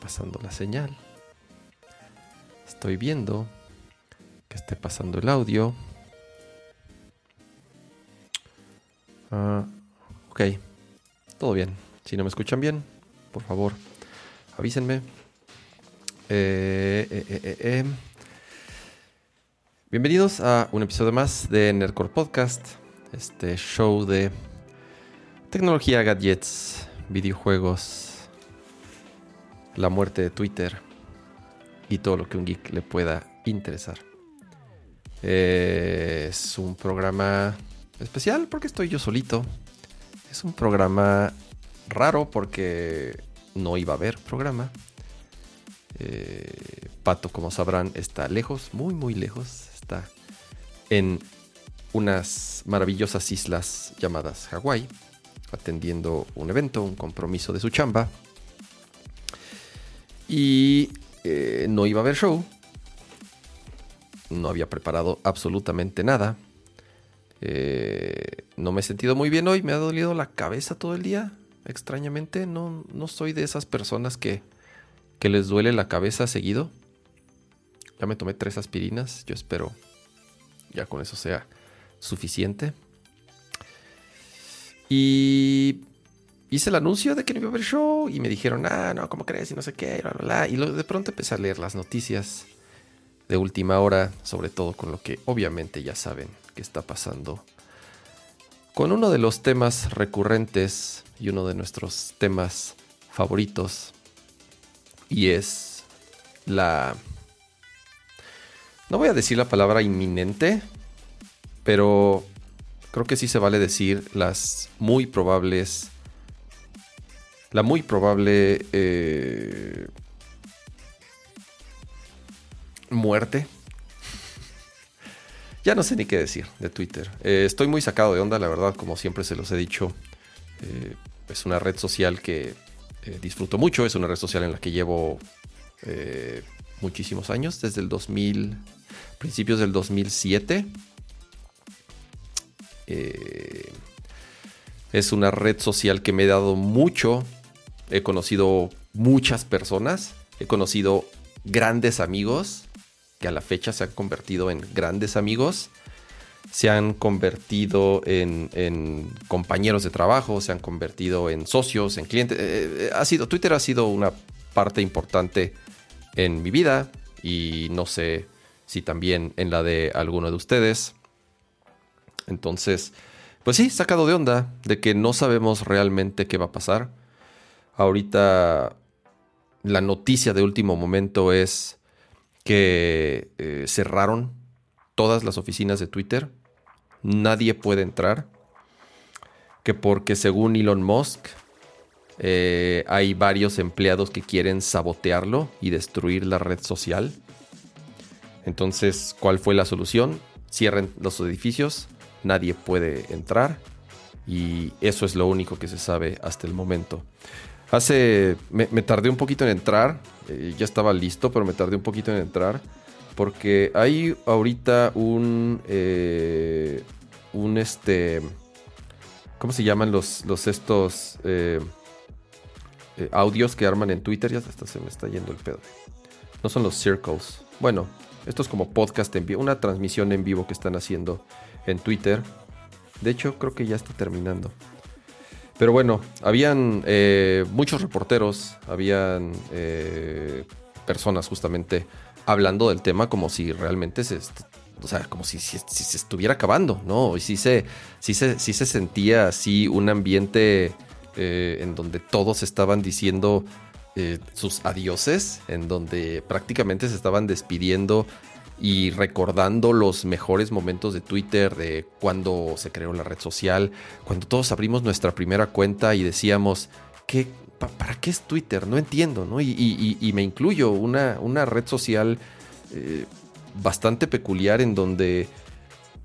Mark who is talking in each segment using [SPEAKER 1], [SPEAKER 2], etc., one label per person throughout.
[SPEAKER 1] pasando la señal. Estoy viendo que esté pasando el audio. Ah, ok, todo bien. Si no me escuchan bien, por favor, avísenme. Eh, eh, eh, Bienvenidos a un episodio más de Nerdcore Podcast, este show de tecnología, gadgets, videojuegos, la muerte de Twitter y todo lo que un geek le pueda interesar. es un programa especial porque estoy yo solito. Es un programa raro porque no iba a haber programa. Eh, Pato, como sabrán, está lejos, muy, muy lejos. Está en unas maravillosas islas llamadas Hawái, atendiendo un evento, un compromiso de su chamba. Y eh, no iba a haber show. No había preparado absolutamente nada. Eh, no me he sentido muy bien hoy, me ha dolido la cabeza todo el día. Extrañamente, no, no soy de esas personas que que les duele la cabeza seguido. Ya me tomé tres aspirinas. Yo espero ya con eso sea suficiente. Y hice el anuncio de que no iba a haber show. Y me dijeron, ah, no, ¿cómo crees? Y no sé qué, bla, bla, bla. Y de pronto empecé a leer las noticias de última hora, sobre todo con lo que obviamente ya saben que está pasando. Con uno de los temas recurrentes y uno de nuestros temas favoritos y es la... No voy a decir la palabra inminente, pero creo que sí se vale decir las muy probables... La muy probable eh, muerte. ya no sé ni qué decir de Twitter. Eh, estoy muy sacado de onda, la verdad, como siempre se los he dicho. Eh, es una red social que disfruto mucho. Es una red social en la que llevo muchísimos años, desde el 2000, principios del 2007. Eh, es una red social que me he dado mucho. He conocido muchas personas. He conocido grandes amigos que a la fecha se han convertido en grandes amigos se han convertido en, compañeros de trabajo, se han convertido en socios, en clientes. Eh, eh, ha sido, Twitter ha sido una parte importante en mi vida y no sé si también en la de alguno de ustedes. Entonces, pues sí, sacado de onda de que no sabemos realmente qué va a pasar. Ahorita la noticia de último momento es que eh, cerraron todas las oficinas de Twitter nadie puede entrar. Que porque según Elon Musk eh, hay varios empleados que quieren sabotearlo y destruir la red social. Entonces, ¿cuál fue la solución? Cierren los edificios, nadie puede entrar y eso es lo único que se sabe hasta el momento. Hace, me, tardé un poquito en entrar, eh, ya estaba listo, pero me tardé un poquito en entrar porque hay ahorita un. Eh, un este. ¿Cómo se llaman los, los estos eh, eh, audios que arman en Twitter? Ya se me está yendo el pedo. No son los circles. Bueno, esto es como podcast en vivo, una transmisión en vivo que están haciendo en Twitter. De hecho, creo que ya está terminando. Pero bueno, habían muchos reporteros, habían personas justamente hablando del tema como si realmente se, o sea, como si, se estuviera acabando, ¿no? Y si se, si se, se sentía así un ambiente eh, en donde todos estaban diciendo eh, sus adioses, en donde prácticamente se estaban despidiendo y recordando los mejores momentos de Twitter, de cuando se creó la red social, cuando todos abrimos nuestra primera cuenta y decíamos, ¿qué, ¿para qué es Twitter? No entiendo, ¿no? Y, me incluyo, una, una red social eh, bastante peculiar en donde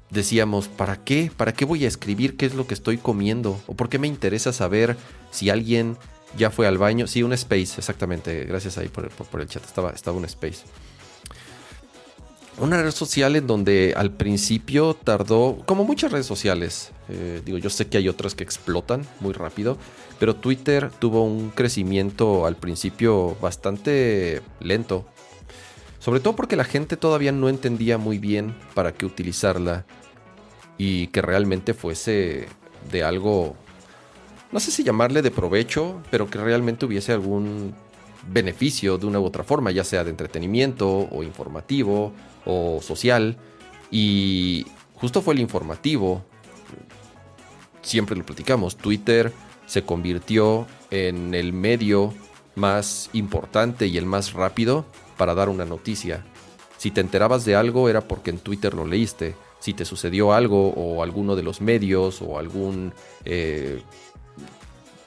[SPEAKER 1] decíamos, ¿para qué? ¿Para qué voy a escribir qué es lo que estoy comiendo? ¿O por qué me interesa saber si alguien ya fue al baño? Sí, un space, exactamente. Gracias ahí por, el chat, estaba, estaba un space. Una red social en donde al principio tardó, como muchas redes sociales, eh, digo, yo sé que hay otras que explotan muy rápido, pero Twitter tuvo un crecimiento al principio bastante lento. Sobre todo porque la gente todavía no entendía muy bien para qué utilizarla y que realmente fuese de algo, no sé si llamarle de provecho, pero que realmente hubiese algún beneficio de una u otra forma, ya sea de entretenimiento o informativo o social. Y justo fue el informativo. Siempre lo platicamos. Twitter se convirtió en el medio más importante y el más rápido para dar una noticia. Si te enterabas de algo era porque en Twitter lo leíste. Si te sucedió algo o alguno de los medios o algún eh,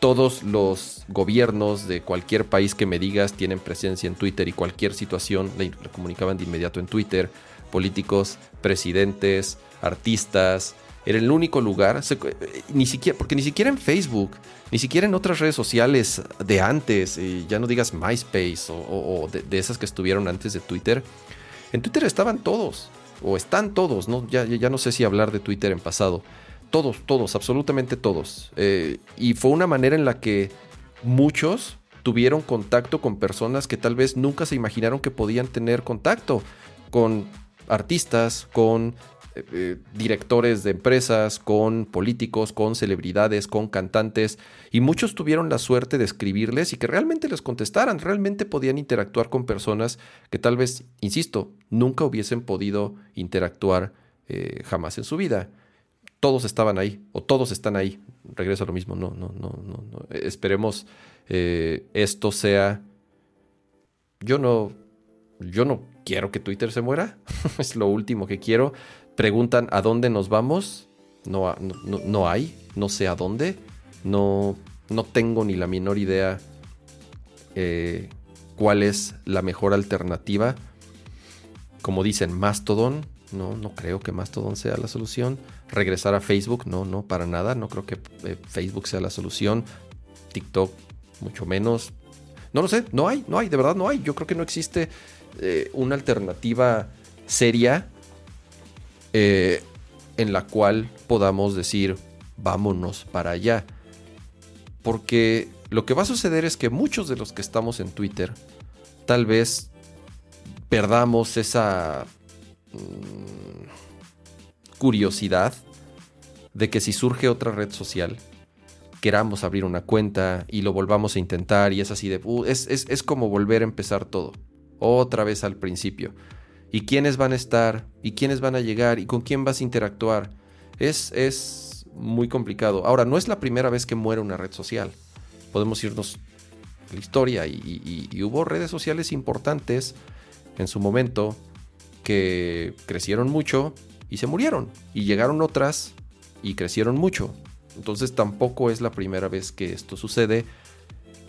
[SPEAKER 1] todos los gobiernos de cualquier país que me digas tienen presencia en Twitter y cualquier situación la, comunicaban de inmediato en Twitter. Políticos, presidentes, artistas. Era el único lugar, eh, ni siquiera, porque ni siquiera en Facebook, ni siquiera en otras redes sociales de antes, ya no digas MySpace o, de, esas que estuvieron antes de Twitter. En Twitter estaban todos, o están todos, ¿no? Ya, ya no sé si hablar de Twitter en pasado todos, todos, absolutamente todos. Eh, y fue una manera en la que muchos tuvieron contacto con personas que tal vez nunca se imaginaron que podían tener contacto, con artistas, con eh, eh, directores de empresas, con políticos, con celebridades, con cantantes, y muchos tuvieron la suerte de escribirles y que realmente les contestaran, realmente podían interactuar con personas que tal vez, insisto, nunca hubiesen podido interactuar jamás en su vida todos estaban ahí, o todos están ahí. Regreso a lo mismo, no, no, no, no. no. Esperemos eh, esto sea. Yo no. Yo no quiero que Twitter se muera. es lo último que quiero. Preguntan a dónde nos vamos. No, no, no hay. No sé a dónde. No, no tengo ni la menor idea eh, cuál es la mejor alternativa. Como dicen, Mastodon no, no creo que Mastodon sea la solución. Regresar a Facebook, no, no, para nada. No creo que eh, Facebook sea la solución. TikTok, mucho menos. No lo sé, no hay, no hay, de verdad no hay. Yo creo que no existe eh, una alternativa seria eh, en la cual podamos decir, vámonos para allá. Porque lo que va a suceder es que muchos de los que estamos en Twitter, tal vez perdamos esa curiosidad de que si surge otra red social, queramos abrir una cuenta y lo volvamos a intentar y es así de... Uh, es, como volver a empezar todo, otra vez al principio. ¿Y quiénes van a estar? ¿Y quiénes van a llegar? ¿Y con quién vas a interactuar? Es, es muy complicado. Ahora, no es la primera vez que muere una red social. Podemos irnos a la historia y hubo redes sociales importantes en su momento que crecieron mucho y se murieron. Y llegaron otras y crecieron mucho. Entonces tampoco es la primera vez que esto sucede.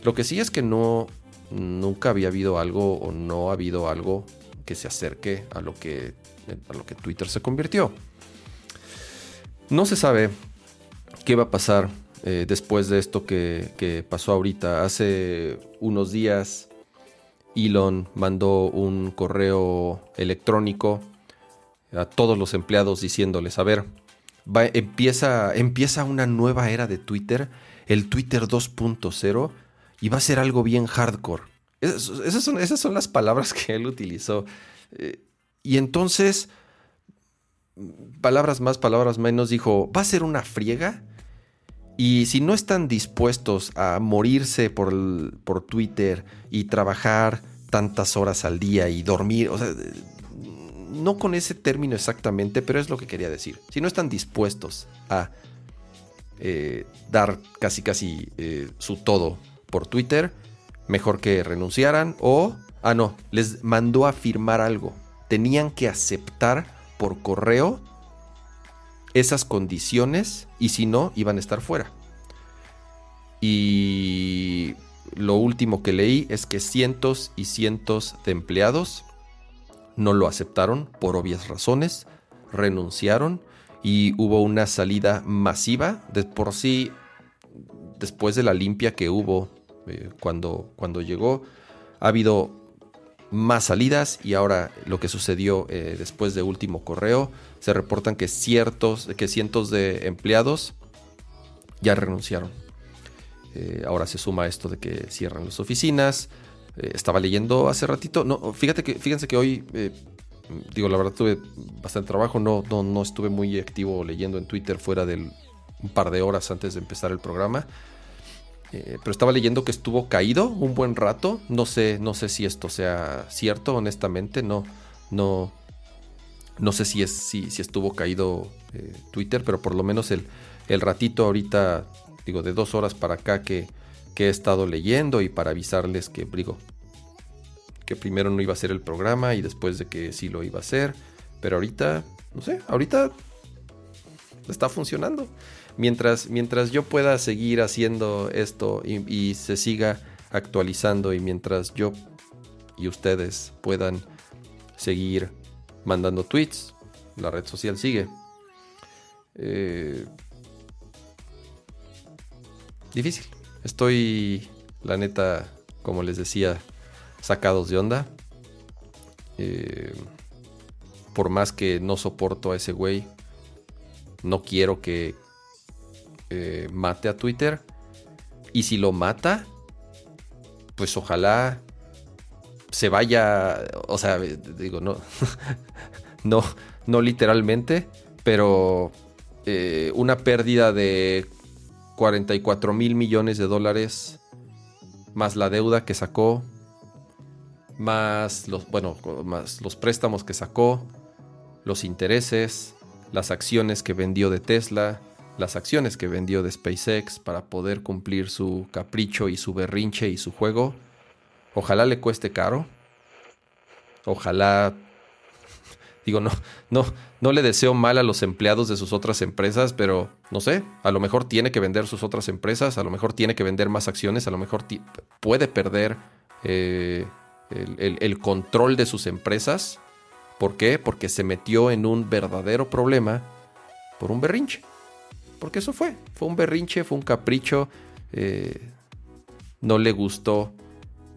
[SPEAKER 1] Lo que sí es que no, nunca había habido algo o no ha habido algo que se acerque a lo que, a lo que Twitter se convirtió. No se sabe qué va a pasar eh, después de esto que, que pasó ahorita. Hace unos días Elon mandó un correo electrónico a todos los empleados diciéndoles, a ver, empieza, empieza una nueva era de Twitter, el Twitter 2.0, y va a ser algo bien hardcore. Esas, son, esas son las palabras que él utilizó. Eh, y entonces, palabras más, palabras menos, dijo, va a ser una friega y si no están dispuestos a morirse por, por Twitter y trabajar tantas horas al día y dormir, o sea, no con ese término exactamente, pero es lo que quería decir. Si no están dispuestos a eh, dar casi casi eh, su todo por Twitter, mejor que renunciaran o, ah no, les mandó a firmar algo. Tenían que aceptar por correo esas condiciones y si no, iban a estar fuera. Y lo último que leí es que cientos y cientos de empleados no lo aceptaron por obvias razones, renunciaron y hubo una salida masiva. De por sí, después de la limpia que hubo eh, cuando, cuando llegó, ha habido más salidas y ahora lo que sucedió eh, después de último correo, se reportan que ciertos, que cientos de empleados ya renunciaron. Eh, ahora se suma esto de que cierran las oficinas. Eh, estaba leyendo hace ratito. No, fíjate que, fíjense que hoy, digo, la verdad tuve bastante trabajo. No, no, no estuve muy activo leyendo en Twitter fuera del un par de horas antes de empezar el programa. Eh, pero estaba leyendo que estuvo caído un buen rato. No sé, no sé si esto sea cierto, honestamente. No, no, no sé si, es, si, estuvo caído eh, Twitter, pero por lo menos el, el, ratito ahorita, digo, de dos horas para acá que, que, he estado leyendo y para avisarles que, digo, que primero no iba a ser el programa y después de que sí lo iba a hacer. Pero ahorita, no sé, ahorita está funcionando mientras, mientras yo pueda seguir haciendo esto y, se siga actualizando y mientras yo y ustedes puedan seguir mandando tweets, la red social sigue. Eh, difícil. Estoy, la neta, como les decía, sacados de onda. Eh, por más que no soporto a ese güey, no quiero que, eh, mate a Twitter. Y si lo mata, pues ojalá se vaya, o sea, digo, no, no, no literalmente, pero eh, una pérdida de 44 mil millones de dólares, más la deuda que sacó, más los, bueno, más los préstamos que sacó, los intereses, las acciones que vendió de Tesla, las acciones que vendió de SpaceX para poder cumplir su capricho y su berrinche y su juego. Ojalá le cueste caro. Ojalá digo no no no le deseo mal a los empleados de sus otras empresas, pero no sé, a lo mejor tiene que vender sus otras empresas, a lo mejor tiene que vender más acciones, a lo mejor puede perder eh, el control de sus empresas. ¿Por qué? Porque se metió en un verdadero problema por un berrinche. Porque eso fue. Fue un berrinche, fue un capricho. Eh, no le gustó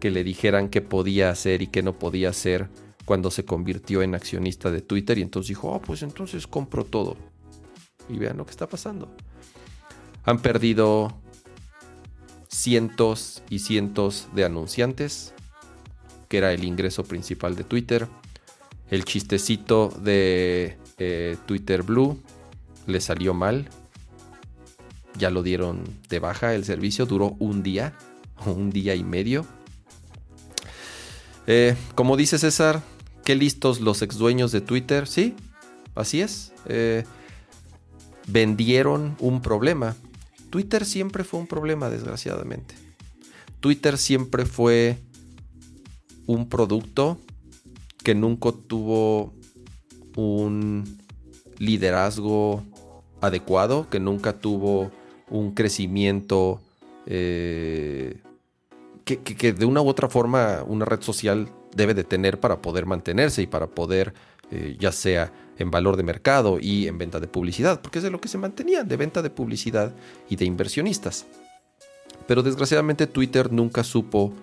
[SPEAKER 1] que le dijeran qué podía hacer y qué no podía hacer cuando se convirtió en accionista de Twitter. Y entonces dijo, oh, pues entonces compro todo. Y vean lo que está pasando. Han perdido cientos y cientos de anunciantes, que era el ingreso principal de Twitter. El chistecito de eh, Twitter Blue le salió mal ya lo dieron de baja el servicio, duró un día, un día y medio. Eh, como dice César, qué listos los ex dueños de Twitter, sí, así es. Eh, vendieron un problema. Twitter siempre fue un problema, desgraciadamente. Twitter siempre fue un producto que nunca tuvo un liderazgo adecuado, que nunca tuvo un crecimiento eh, que, de una u otra forma una red social debe de tener para poder mantenerse y para poder, eh, ya sea en valor de mercado y en venta de publicidad, porque es de lo que se mantenía, de venta de publicidad y de inversionistas. Pero desgraciadamente Twitter nunca supo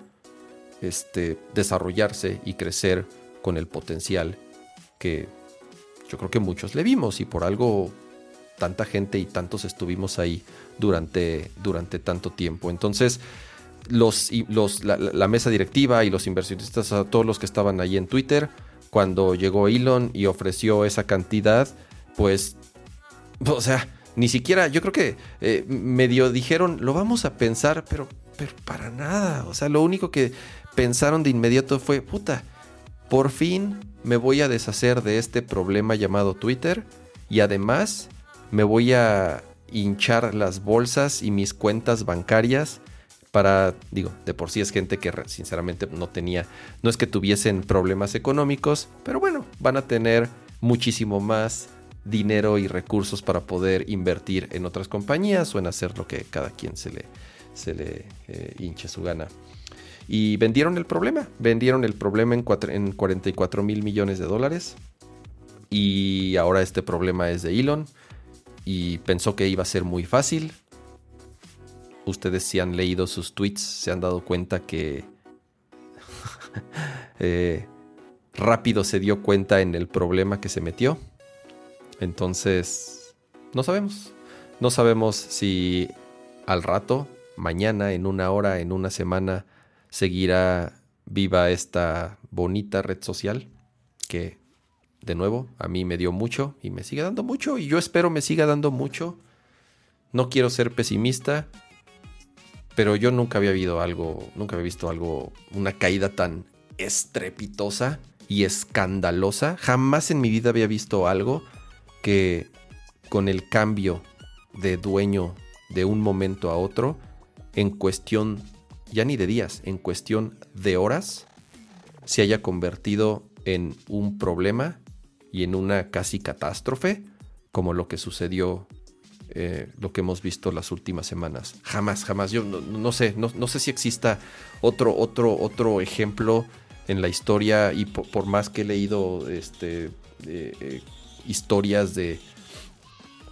[SPEAKER 1] este, desarrollarse y crecer con el potencial que yo creo que muchos le vimos y por algo tanta gente y tantos estuvimos ahí durante, durante tanto tiempo. Entonces, los, los, la, mesa directiva y los inversionistas, a todos los que estaban ahí en Twitter, cuando llegó Elon y ofreció esa cantidad, pues, o sea, ni siquiera, yo creo que eh, medio dijeron, lo vamos a pensar, pero, pero para nada. O sea, lo único que pensaron de inmediato fue, puta, por fin me voy a deshacer de este problema llamado Twitter y además me voy a hinchar las bolsas y mis cuentas bancarias para, digo, de por sí es gente que sinceramente no tenía, no es que tuviesen problemas económicos, pero bueno, van a tener muchísimo más dinero y recursos para poder invertir en otras compañías o en hacer lo que cada quien se le, se le eh, hinche su gana. Y vendieron el problema, vendieron el problema en, en 44 mil millones de dólares. Y ahora este problema es de Elon y pensó que iba a ser muy fácil. Ustedes si han leído sus tweets se han dado cuenta que eh, rápido se dio cuenta en el problema que se metió. Entonces, no sabemos. No sabemos si al rato, mañana, en una hora, en una semana, seguirá viva esta bonita red social que, de nuevo, a mí me dio mucho y me sigue dando mucho y yo espero me siga dando mucho. No quiero ser pesimista, pero yo nunca había visto algo, nunca había visto algo, una caída tan estrepitosa y escandalosa. Jamás en mi vida había visto algo que con el cambio de dueño de un momento a otro, en cuestión ya ni de días, en cuestión de horas, se haya convertido en un problema y en una casi catástrofe, como lo que sucedió, eh, lo que hemos visto las últimas semanas. Jamás, jamás. Yo no, sé, no, sé si exista otro, otro, otro ejemplo en la historia y por, más que he leído este, eh, eh, historias de,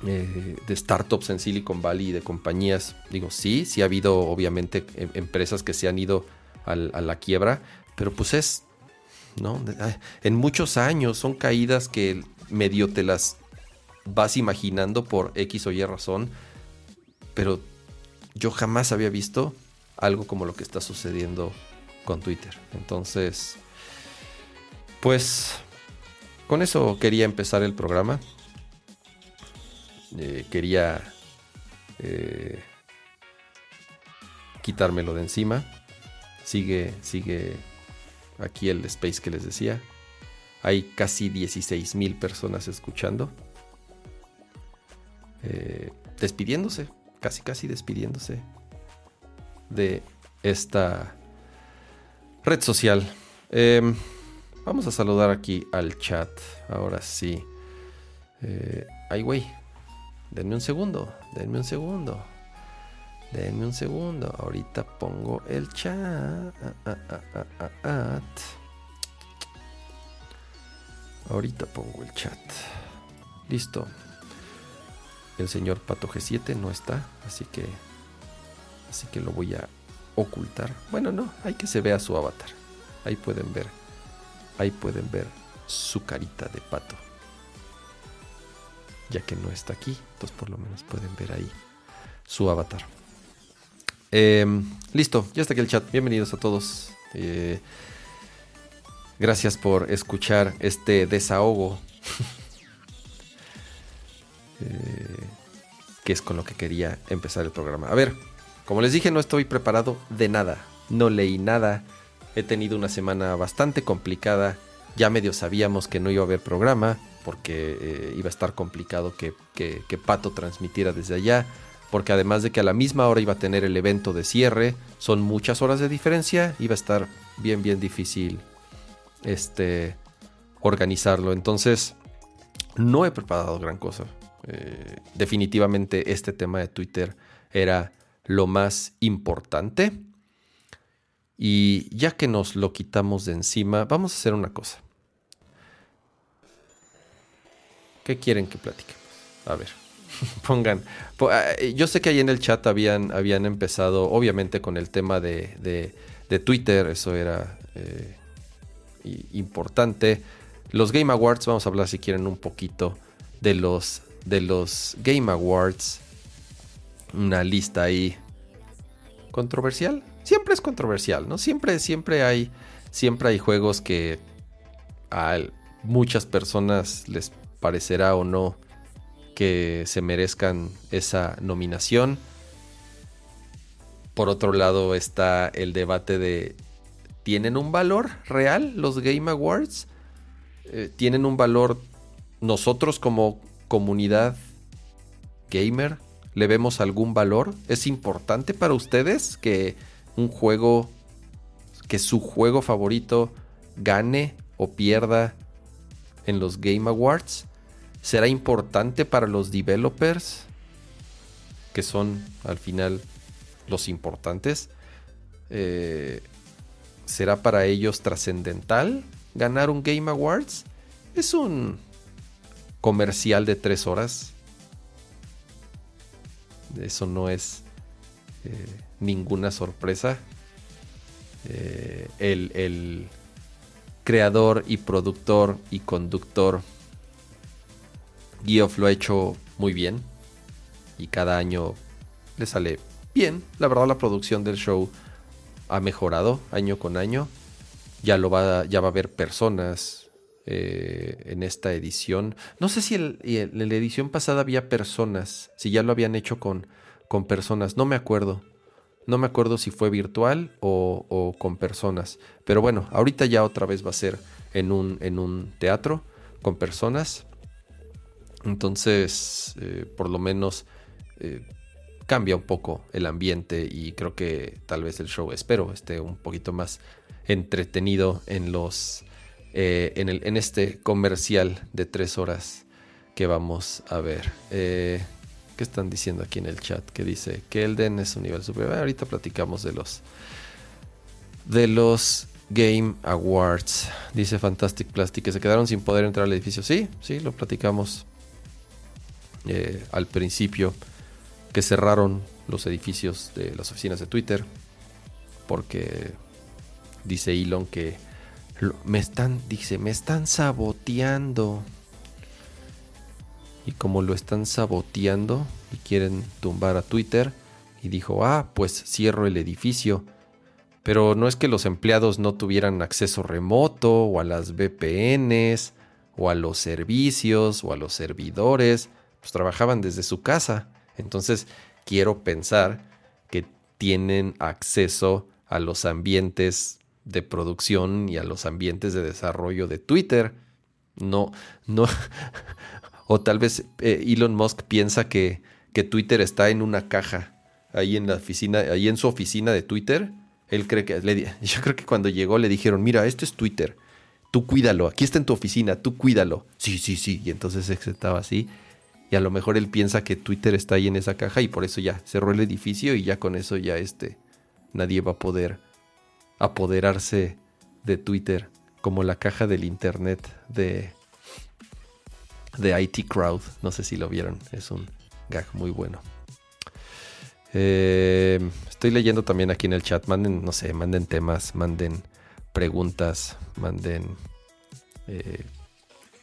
[SPEAKER 1] de startups en Silicon Valley, de compañías, digo, sí, sí ha habido obviamente em, empresas que se han ido a la quiebra, pero pues es, ¿no? En muchos años son caídas que medio te las vas imaginando por X o Y razón, pero yo jamás había visto algo como lo que está sucediendo con Twitter. Entonces, pues con eso quería empezar el programa. Eh, quería eh, quitármelo de encima. Sigue, sigue aquí el space que les decía. Hay casi 16 mil personas escuchando. Eh, despidiéndose, casi casi despidiéndose de esta red social. Em, vamos a saludar aquí al chat. Ahora sí. ay, güey. Denme un segundo, denme un segundo. Denme un segundo. Ahorita pongo el chat. Ahorita pongo el chat. Listo. El señor Pato G7 no está, así que así que lo voy a ocultar. Bueno, no, hay que se vea su avatar. Ahí pueden ver. Ahí pueden ver su carita de pato ya que no está aquí. Entonces por lo menos pueden ver ahí su avatar. Em, listo, ya está aquí el chat. Bienvenidos a todos. Eh, gracias por escuchar este desahogo. Eh, que es con lo que quería empezar el programa. A ver, como les dije, no estoy preparado de nada. No leí nada. He tenido una semana bastante complicada. Ya medio sabíamos que no iba a haber programa porque eh, iba a estar complicado que, Pato transmitiera desde allá, porque además de que a la misma hora iba a tener el evento de cierre, son muchas horas de diferencia, iba a estar bien, bien difícil este, organizarlo. Entonces, no he preparado gran cosa. Eh, definitivamente este tema de Twitter era lo más importante. Y ya que nos lo quitamos de encima, vamos a hacer una cosa. ¿Qué quieren que platiquemos? A ver, pongan. Ah, yo sé que ahí en el chat habían, habían empezado, obviamente, con el tema de, Twitter, eso era eh, importante. Los Game Awards, vamos a hablar si quieren un poquito de los, de los Game Awards. Una lista ahí controversial. Siempre es controversial, ¿no? Siempre, siempre hay, siempre hay juegos que a muchas personas les parecerá o no que se merezcan esa nominación. Por otro lado está el debate de ¿tienen un valor real los Game Awards? Eh, ¿Tienen un valor nosotros como comunidad gamer? ¿Le vemos algún valor? ¿Es importante para ustedes que un juego, que su juego favorito gane o pierda en los Game Awards? será importante para los developers, que son al final los importantes. Eh, ¿Será para ellos trascendental ganar un Game Awards? Es un comercial de tres horas. Eso no es eh, ninguna sorpresa. Eh, el, creador y productor y conductor Geoff lo ha hecho muy bien y cada año le sale bien. La verdad la producción del show ha mejorado año con año. Ya lo va, ya va a haber personas eh, en esta edición. No sé si en la edición pasada había personas, si ya lo habían hecho con, con personas, no me acuerdo. No me acuerdo si fue virtual o, con personas. Pero bueno, ahorita ya otra vez va a ser en un, en un teatro con personas. Entonces, eh, por lo menos eh, cambia un poco el ambiente y creo que tal vez el show, espero, esté un poquito más entretenido en los eh, en, el, en, este comercial de tres horas que vamos a ver. Eh, ¿Qué están diciendo aquí en el chat? Que dice que Elden es un nivel superior. Ahorita platicamos de los de los Game Awards. Dice Fantastic Plastic que se quedaron sin poder entrar al edificio. Sí, sí, lo platicamos eh, al principio que cerraron los edificios de las oficinas de Twitter porque dice Elon que me están, dice, me están saboteando. Y como lo están saboteando y quieren tumbar a Twitter, y dijo, ah, pues cierro el edificio. Pero no es que los empleados no tuvieran acceso remoto o a las VPNs o a los servicios o a los servidores, pues trabajaban desde su casa. Entonces quiero pensar que tienen acceso a los ambientes de producción y a los ambientes de desarrollo de Twitter. No, no. o tal vez eh, Elon Musk piensa que, que, Twitter está en una caja ahí en la oficina, ahí en su oficina de Twitter. Él cree que le, yo creo que cuando llegó le dijeron, mira, esto es Twitter. Tú cuídalo, aquí está en tu oficina, tú cuídalo. Sí, sí, sí. Y entonces estaba así. Y a lo mejor él piensa que Twitter está ahí en esa caja y por eso ya cerró el edificio y ya con eso ya este nadie va a poder apoderarse de Twitter como la caja del internet de, de IT Crowd. No sé si lo vieron, es un gag muy bueno. Eh, estoy leyendo también aquí en el chat. Manden, no sé, manden temas, manden preguntas, manden, eh,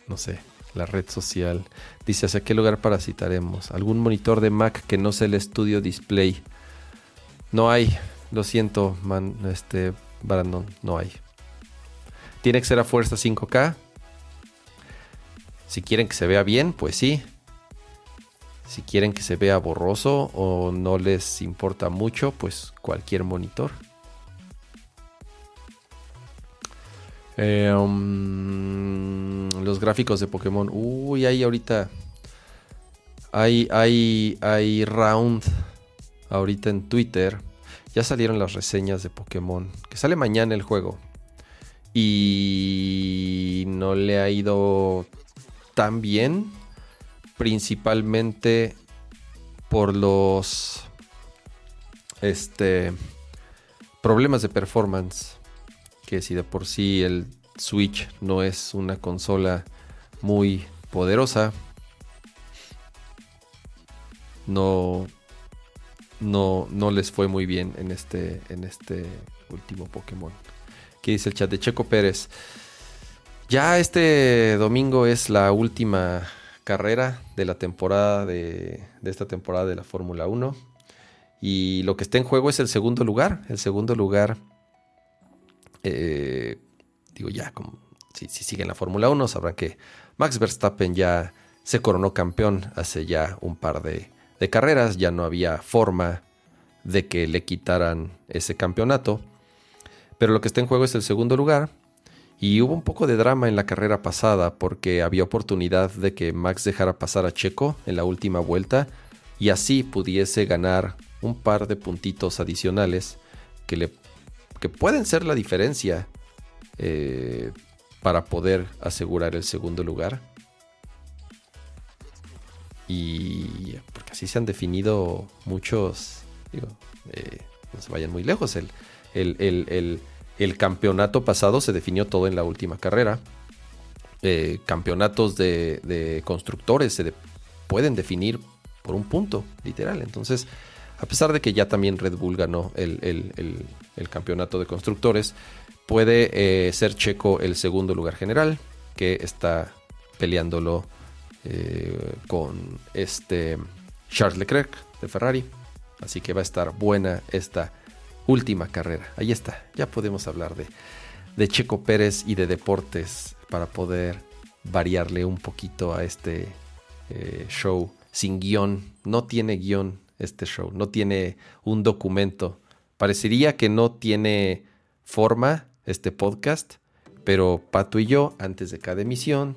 [SPEAKER 1] no sé, la red social. Dice, ¿hacia qué lugar parasitaremos? ¿Algún monitor de Mac que no sea el estudio display? No hay, lo siento, man, este, Brandon, no hay. Tiene que ser a fuerza 5K. Si quieren que se vea bien, pues sí. Si quieren que se vea borroso o no les importa mucho, pues cualquier monitor. Um, los gráficos de Pokémon. Uy, hay ahorita. Hay, hay, hay round ahorita en Twitter ya salieron las reseñas de Pokémon, que sale mañana el juego. Y no le ha ido tan bien, principalmente por los este problemas de performance, que si de por sí el Switch no es una consola muy poderosa, no no, no les fue muy bien en este, en este último Pokémon. ¿Qué dice el chat de Checo Pérez? Ya este domingo es la última carrera de la temporada de, de esta temporada de la Fórmula 1. Y lo que está en juego es el segundo lugar. El segundo lugar, eh, digo ya, como, si, si siguen la Fórmula 1 sabrán que Max Verstappen ya se coronó campeón hace ya un par de, de carreras, ya no había forma de que le quitaran ese campeonato. Pero lo que está en juego es el segundo lugar. Y hubo un poco de drama en la carrera pasada porque había oportunidad de que Max dejara pasar a Checo en la última vuelta y así pudiese ganar un par de puntitos adicionales que, le, que pueden ser la diferencia eh, para poder asegurar el segundo lugar. Y porque así se han definido muchos, digo, eh, no se vayan muy lejos, el, el, campeonato pasado se definió todo en la última carrera. Eh, campeonatos de, constructores se pueden definir por un punto, literal. Entonces, a pesar de que ya también Red Bull ganó el, campeonato de constructores, puede eh, ser Checo el segundo lugar general, que está peleándolo eh, con este Charles Leclerc de Ferrari. Así que va a estar buena esta última carrera. Ahí está, ya podemos hablar de, de Checo Pérez y de deportes para poder variarle un poquito a este eh, show sin guion. No tiene guion este show, no tiene un documento. Parecería que no tiene forma este podcast, pero Pato y yo, antes de cada emisión,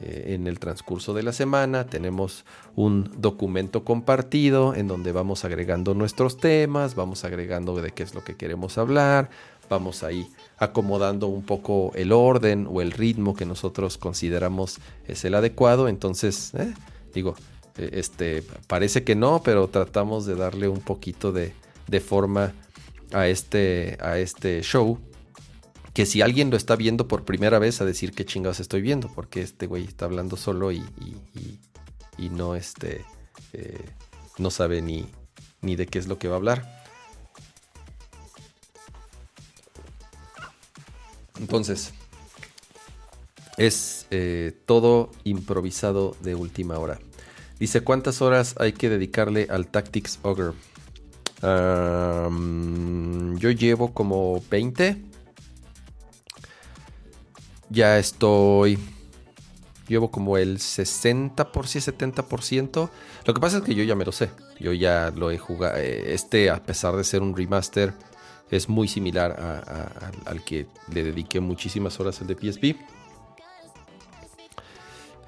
[SPEAKER 1] eh, en el transcurso de la semana, tenemos un documento compartido en donde vamos agregando nuestros temas, vamos agregando de qué es lo que queremos hablar, vamos ahí acomodando un poco el orden o el ritmo que nosotros consideramos es el adecuado. Entonces, eh, digo, eh, este, parece que no, pero tratamos de darle un poquito de, forma a este, a este show. Que si alguien lo está viendo por primera vez, a decir qué chingados estoy viendo, porque este güey está hablando solo y, y, no, este, eh, no sabe ni, ni de qué es lo que va a hablar. Entonces, es eh, todo improvisado de última hora. Dice, ¿cuántas horas hay que dedicarle al Tactics Ogre? yo llevo como 20. Ya estoy... Llevo como el 60%, 70%. Lo que pasa es que yo ya me lo sé. Yo ya lo he jugado. Eh, este, a pesar de ser un remaster, es muy similar al que le dediqué muchísimas horas al de PSP.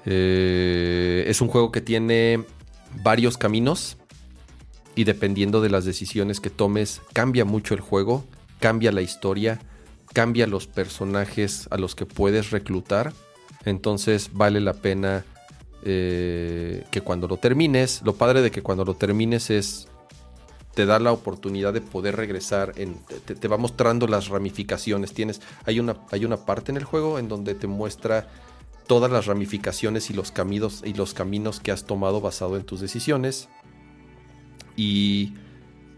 [SPEAKER 1] Eh, es un juego que tiene varios caminos y dependiendo de las decisiones que tomes cambia mucho el juego, cambia la historia, cambia los personajes a los que puedes reclutar. Entonces vale la pena eh, que cuando lo termines, lo padre de que cuando lo termines es te da la oportunidad de poder regresar, en, te, va mostrando las ramificaciones. Tienes, hay, una, hay una parte en el juego en donde te muestra todas las ramificaciones y los caminos, y los caminos que has tomado basado en tus decisiones. Y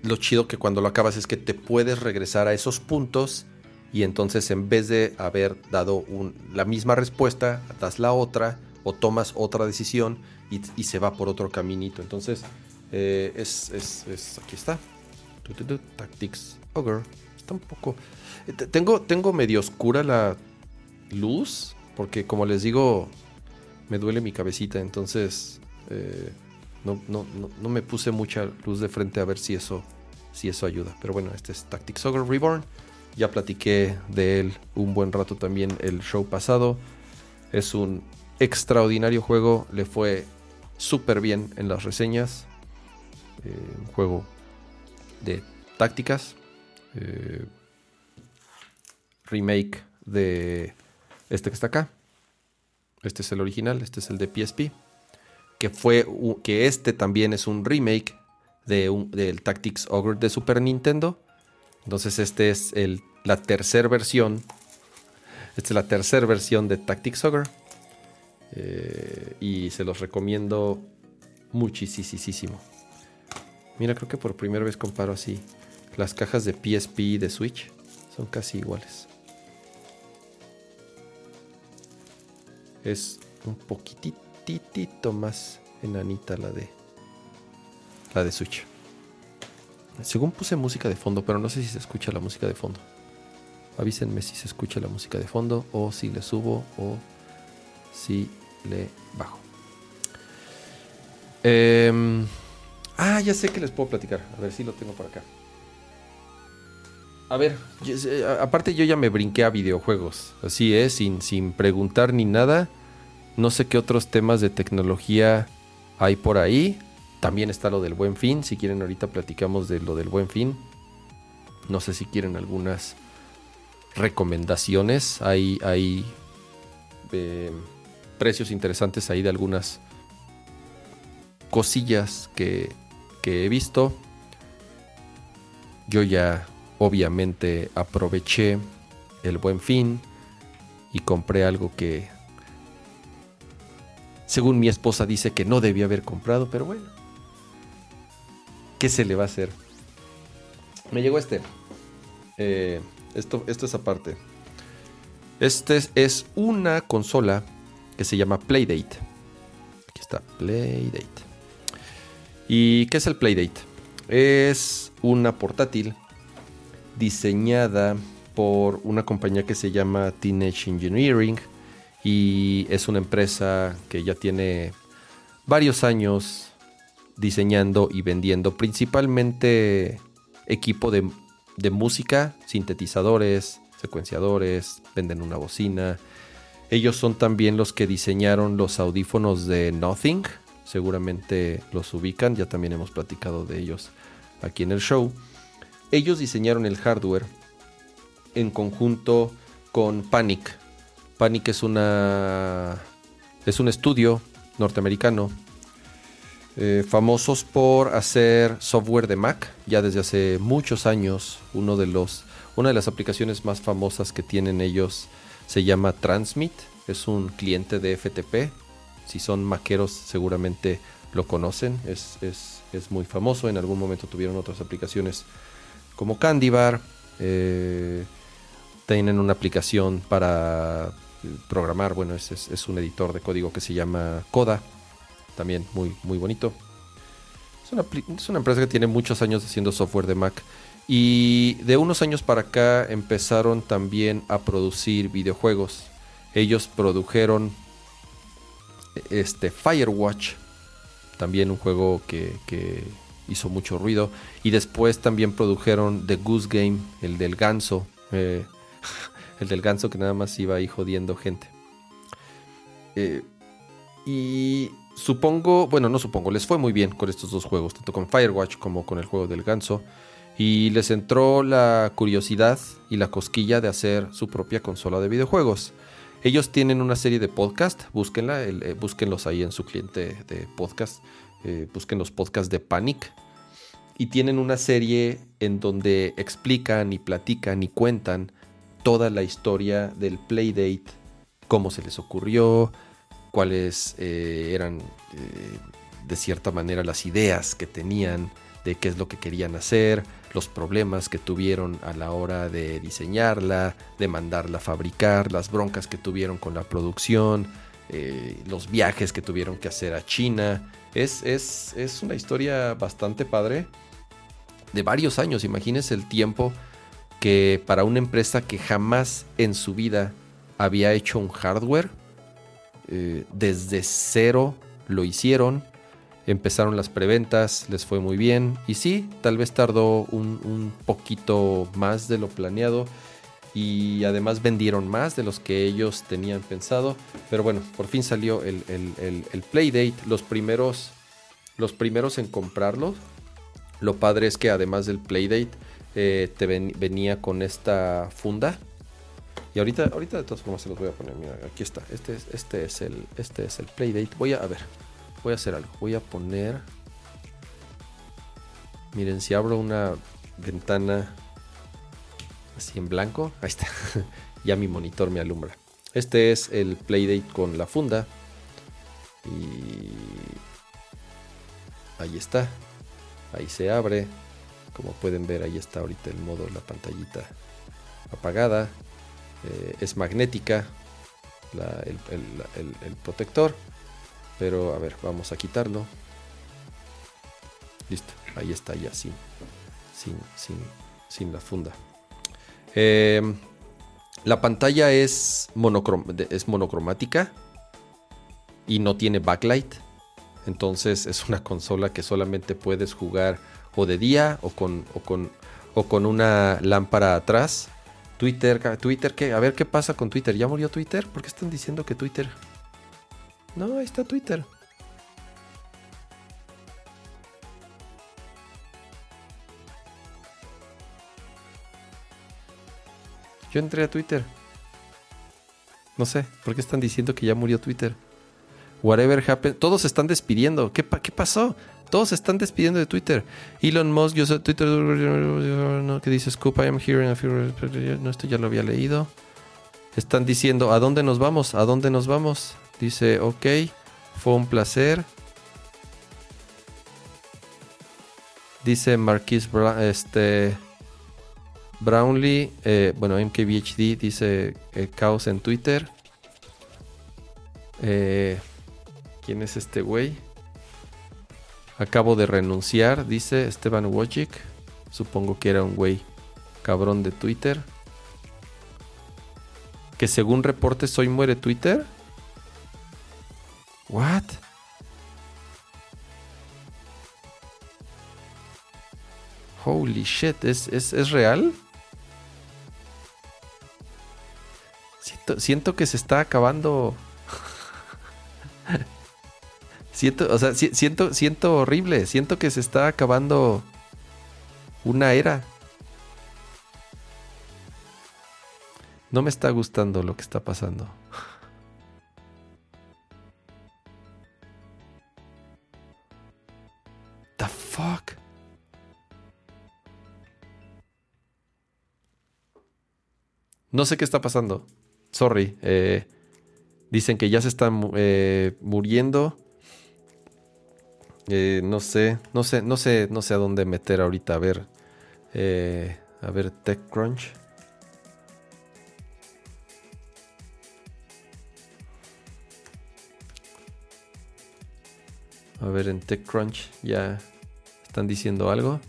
[SPEAKER 1] lo chido que cuando lo acabas es que te puedes regresar a esos puntos y entonces en vez de haber dado la misma respuesta, das la otra o tomas otra decisión y, se va por otro caminito. Entonces eh, es, es, aquí está. Tactics Ogre. Está un poco... Eh, tengo, tengo medio oscura la luz, porque como les digo, me duele mi cabecita, entonces eh, no, no, no, me puse mucha luz de frente a ver si eso, si eso ayuda. Pero bueno, este es Tactics Ogre Reborn. Ya platiqué de él un buen rato también el show pasado. Es un extraordinario juego, le fue súper bien en las reseñas. Eh, un juego de tácticas. Eh, remake de este que está acá. Este es el original, este es el de PSP. Que fue que este también es un remake de un, del Tactics Ogre de Super Nintendo. Entonces, este es el, la tercera versión. Esta es la tercera versión de Tactics Ogre. Eh, y se los recomiendo muchísimo. Mira, creo que por primera vez comparo así. Las cajas de PSP y de Switch son casi iguales. Es un poquitito más enanita la de la de Switch. Según puse música de fondo, pero no sé si se escucha la música de fondo. Avísenme si se escucha la música de fondo o si le subo o si le bajo. Eh, Ah, ya sé que les puedo platicar. A ver si lo tengo por acá. A ver, aparte yo ya me brinqué a videojuegos. Así es, sin, sin preguntar ni nada. No sé qué otros temas de tecnología hay por ahí. También está lo del buen fin. Si quieren, ahorita platicamos de lo del buen fin. No sé si quieren algunas recomendaciones. Hay, eh, precios interesantes ahí de algunas cosillas que he visto. Yo ya obviamente aproveché el buen fin y compré algo que según mi esposa dice que no debía haber comprado, pero bueno. ¿Qué se le va a hacer? Me llegó este. Eh, esto, esto es aparte. Este es, una consola que se llama Playdate. Aquí está, Playdate. ¿Y qué es el Playdate? Es una portátil diseñada por una compañía que se llama Teenage Engineering y es una empresa que ya tiene varios años diseñando y vendiendo principalmente equipo de, de música, sintetizadores, secuenciadores, venden una bocina. Ellos son también los que diseñaron los audífonos de Nothing. Seguramente los ubican, ya también hemos platicado de ellos aquí en el show. Ellos diseñaron el hardware en conjunto con Panic. Panic es una es un estudio norteamericano eh, famosos por hacer software de Mac ya desde hace muchos años. Uno de los una de las aplicaciones más famosas que tienen ellos se llama Transmit. Es un cliente de FTP. Si son maqueros seguramente lo conocen. Es, muy famoso. En algún momento tuvieron otras aplicaciones como Candybar. Eh, tienen una aplicación para programar. Bueno, es, es, un editor de código que se llama Coda. También muy, muy bonito. Es una, es una empresa que tiene muchos años haciendo software de Mac. Y de unos años para acá empezaron también a producir videojuegos. Ellos produjeron este Firewatch, también un juego que, hizo mucho ruido. Y después también produjeron The Goose Game, el del ganso. Eh, el del ganso que nada más iba ahí jodiendo gente. Eh, y supongo, bueno, no supongo, les fue muy bien con estos dos juegos, tanto con Firewatch como con el juego del ganso y les entró la curiosidad y la cosquilla de hacer su propia consola de videojuegos. Ellos tienen una serie de podcasts, búsquenla, eh, búsquenlos ahí en su cliente de podcast, eh, busquen los podcasts de Panic. Y tienen una serie en donde explican y platican y cuentan toda la historia del Playdate, cómo se les ocurrió, cuáles eh, eran de cierta manera las ideas que tenían de qué es lo que querían hacer, los problemas que tuvieron a la hora de diseñarla, de mandarla a fabricar, las broncas que tuvieron con la producción, eh, los viajes que tuvieron que hacer a China. Es, es, es una historia bastante padre de varios años. Imagínense el tiempo que para una empresa que jamás en su vida había hecho un hardware, eh, desde cero lo hicieron Empezaron las preventas, les fue muy bien. Y sí, tal vez tardó un, poquito más de lo planeado. Y además vendieron más de los que ellos tenían pensado. Pero bueno, por fin salió el, Playdate. Los primeros, los primeros en comprarlo. Lo padre es que además del Playdate, eh, te venía con esta funda. Y ahorita, ahorita de todas formas se los voy a poner. Mira, aquí está. Este es, este es el, este es el Playdate. Voy a, a ver voy a hacer algo. Voy a poner. Miren, si abro una ventana así en blanco, ahí está. ya mi monitor me alumbra. Este es el Playdate con la funda. Y ahí está. Ahí se abre. Como pueden ver, ahí está ahorita el modo, la pantallita apagada. Eh, es magnética el protector. Pero a ver, vamos a quitarlo. Listo, ahí está ya sin, sin, sin, la funda. Em, la pantalla es, es monocromática y no tiene backlight. Entonces es una consola que solamente puedes jugar o de día o con, o con, o con una lámpara atrás. Twitter, Twitter, ¿qué? A ver qué pasa con Twitter. ¿Ya murió Twitter? ¿Por qué están diciendo que Twitter no, ahí está Twitter. Yo entré a Twitter. No sé, ¿por qué están diciendo que ya murió Twitter? Whatever happened. Todos se están despidiendo. ¿Qué, ¿Qué pasó? Todos se están despidiendo de Twitter. Elon Musk, yo sé Twitter. ¿Qué dice Scoop? I am here. No, esto ya lo había leído. Están diciendo, ¿a dónde nos vamos? ¿A dónde nos vamos? Dice, ok, fue un placer. Dice Marquis este, Brownlee, eh, bueno, MKBHD dice caos en Twitter. Eh, ¿Quién es este güey? Acabo de renunciar, dice Esteban Wojcik. Supongo que era un güey cabrón de Twitter. Que según reportes hoy muere Twitter. What? Holy shit, ¿es, es, real? Siento, siento, que se está acabando. Siento, o sea, siento, siento horrible. Siento que se está acabando una era. No me está gustando lo que está pasando. The fuck? No sé qué está pasando. Sorry. Eh, dicen que ya se están eh, muriendo. Eh, no sé, no sé, no sé, no sé a dónde meter ahorita. A ver, a ver, TechCrunch. A ver, en TechCrunch ya están diciendo algo.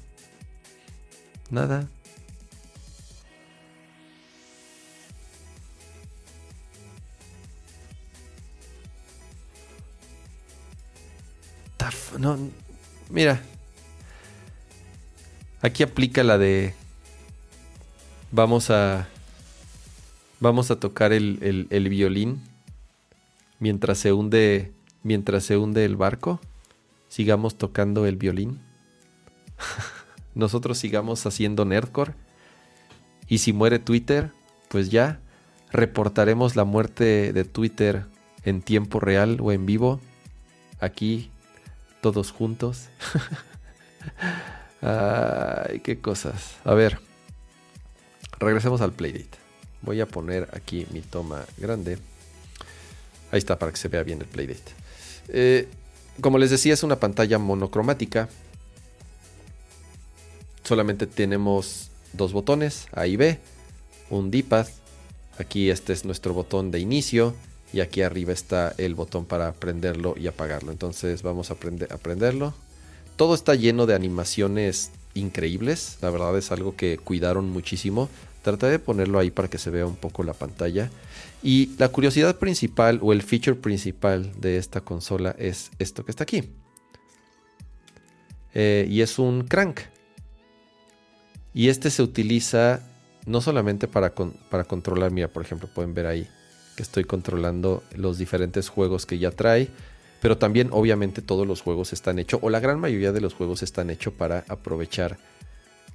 [SPEAKER 1] Nada. No, mira. Aquí aplica la de. Vamos a. Vamos a tocar el, el, violín. Mientras se hunde. Mientras se hunde el barco. Sigamos tocando el violín. Nosotros sigamos haciendo nerdcore. Y si muere Twitter, pues ya reportaremos la muerte de Twitter en tiempo real o en vivo aquí todos juntos. Ay, qué cosas. A ver, regresemos al Playdate. Voy a poner aquí mi toma grande. Ahí está para que se vea bien el Playdate. Eh, como les decía, es una pantalla monocromática. Solamente tenemos dos botones, A y B, un D-pad. Aquí este es nuestro botón de inicio y aquí arriba está el botón para prenderlo y apagarlo. Entonces vamos a, a prenderlo. Todo está lleno de animaciones increíbles. La verdad es algo que cuidaron muchísimo. Traté de ponerlo ahí para que se vea un poco la pantalla. Y la curiosidad principal o el feature principal de esta consola es esto que está aquí. Eh, y es un crank. Y este se utiliza no solamente para, para controlar, mira, por ejemplo, pueden ver ahí que estoy controlando los diferentes juegos que ya trae. Pero también obviamente todos los juegos están hechos, o la gran mayoría de los juegos están hechos para aprovechar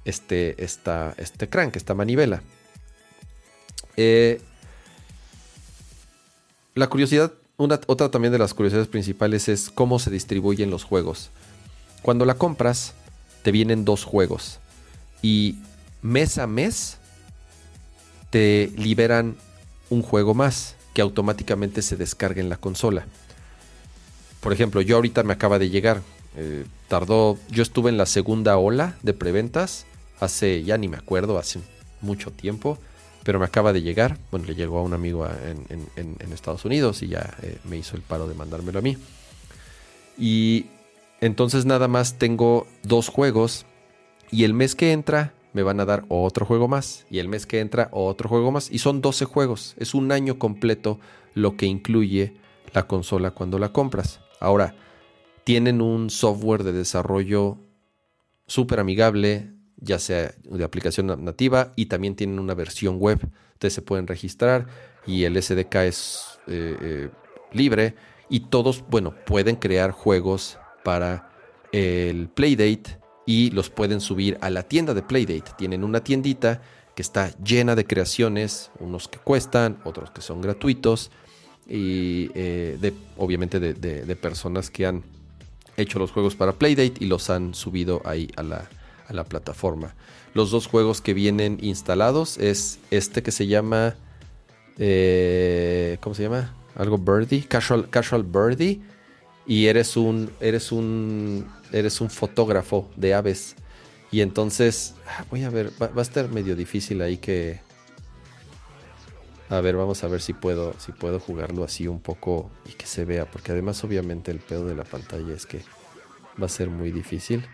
[SPEAKER 1] este, esta, este crank, esta manivela. Eh, la curiosidad, una, otra también de las curiosidades principales es cómo se distribuyen los juegos. Cuando la compras, te vienen dos juegos. Y mes a mes te liberan un juego más que automáticamente se descarga en la consola. Por ejemplo, yo ahorita me acaba de llegar. Eh, tardó. Yo estuve en la segunda ola de preventas. Hace, ya ni me acuerdo, hace mucho tiempo. Pero me acaba de llegar. Bueno, le llegó a un amigo en, Estados Unidos y ya eh, me hizo el paro de mandármelo a mí. Y entonces nada más tengo dos juegos. Y el mes que entra me van a dar otro juego más y el mes que entra otro juego más y son 12 juegos. Es un año completo lo que incluye la consola cuando la compras. Ahora, tienen un software de desarrollo súper amigable, ya sea de aplicación nativa y también tienen una versión web. Ustedes se pueden registrar y el SDK es eh, eh, libre y todos, bueno, pueden crear juegos para el Playdate y los pueden subir a la tienda de Playdate. Tienen una tiendita que está llena de creaciones, unos que cuestan, otros que son gratuitos y eh, obviamente de, personas que han hecho los juegos para Playdate y los han subido ahí a la, plataforma. Los dos juegos que vienen instalados es este que se llama, eh, ¿cómo se llama? Algo Birdie, Casual, Casual Birdie y eres un, eres un, eres un fotógrafo de aves. Y entonces, ah, voy a ver, va, a estar medio difícil ahí que... A ver, vamos a ver si puedo, si puedo jugarlo así un poco y que se vea, porque además obviamente el pedo de la pantalla es que va a ser muy difícil.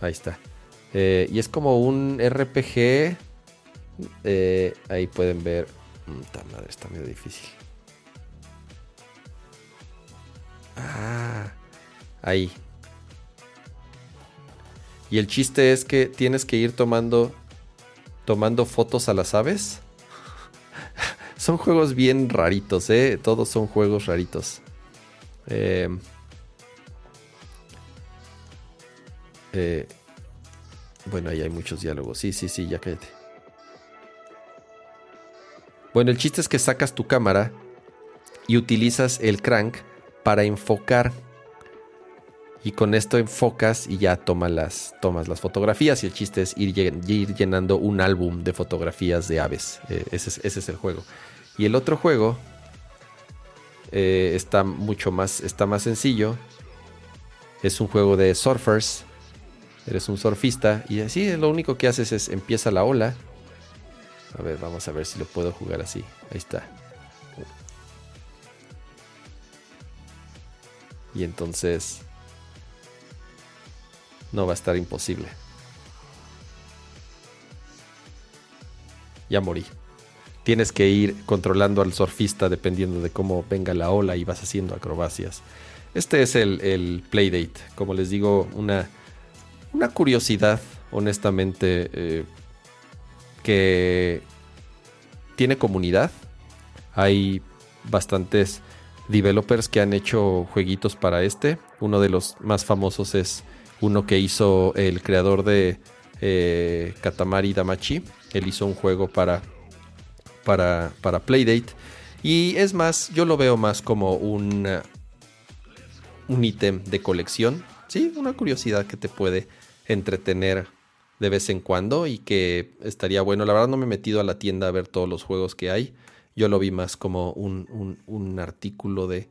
[SPEAKER 1] Ahí está. Eh, y es como un RPG. Eh, ahí pueden ver. Mm, madre, está medio difícil. Ah, ahí. Y el chiste es que tienes que ir tomando tomando fotos a las aves. son juegos bien raritos, ¿eh? Todos son juegos raritos. Eh, eh, bueno, ahí hay muchos diálogos. Sí, sí, sí, ya cállate. Bueno, el chiste es que sacas tu cámara y utilizas el crank para enfocar. Y con esto enfocas y ya tomas las, tomas las fotografías. Y el chiste es ir, llenando un álbum de fotografías de aves. Eh, ese, es, el juego. Y el otro juego eh, está mucho más, está más sencillo. Es un juego de surfers. Eres un surfista y así lo único que haces es empieza la ola. A ver, vamos a ver si lo puedo jugar así. Ahí está. Y entonces no va a estar imposible. Ya morí. Tienes que ir controlando al surfista dependiendo de cómo venga la ola y vas haciendo acrobacias. Este es el, el Playdate. Como les digo, una, una curiosidad, honestamente, eh, que tiene comunidad. Hay bastantes developers que han hecho jueguitos para este. Uno de los más famosos es uno que hizo el creador de eh, Katamari Damachi. Él hizo un juego para, para, para Playdate. Y es más, yo lo veo más como un, un ítem de colección. Sí, una curiosidad que te puede entretener de vez en cuando y que estaría bueno. La verdad no me he metido a la tienda a ver todos los juegos que hay. Yo lo vi más como un, un artículo de,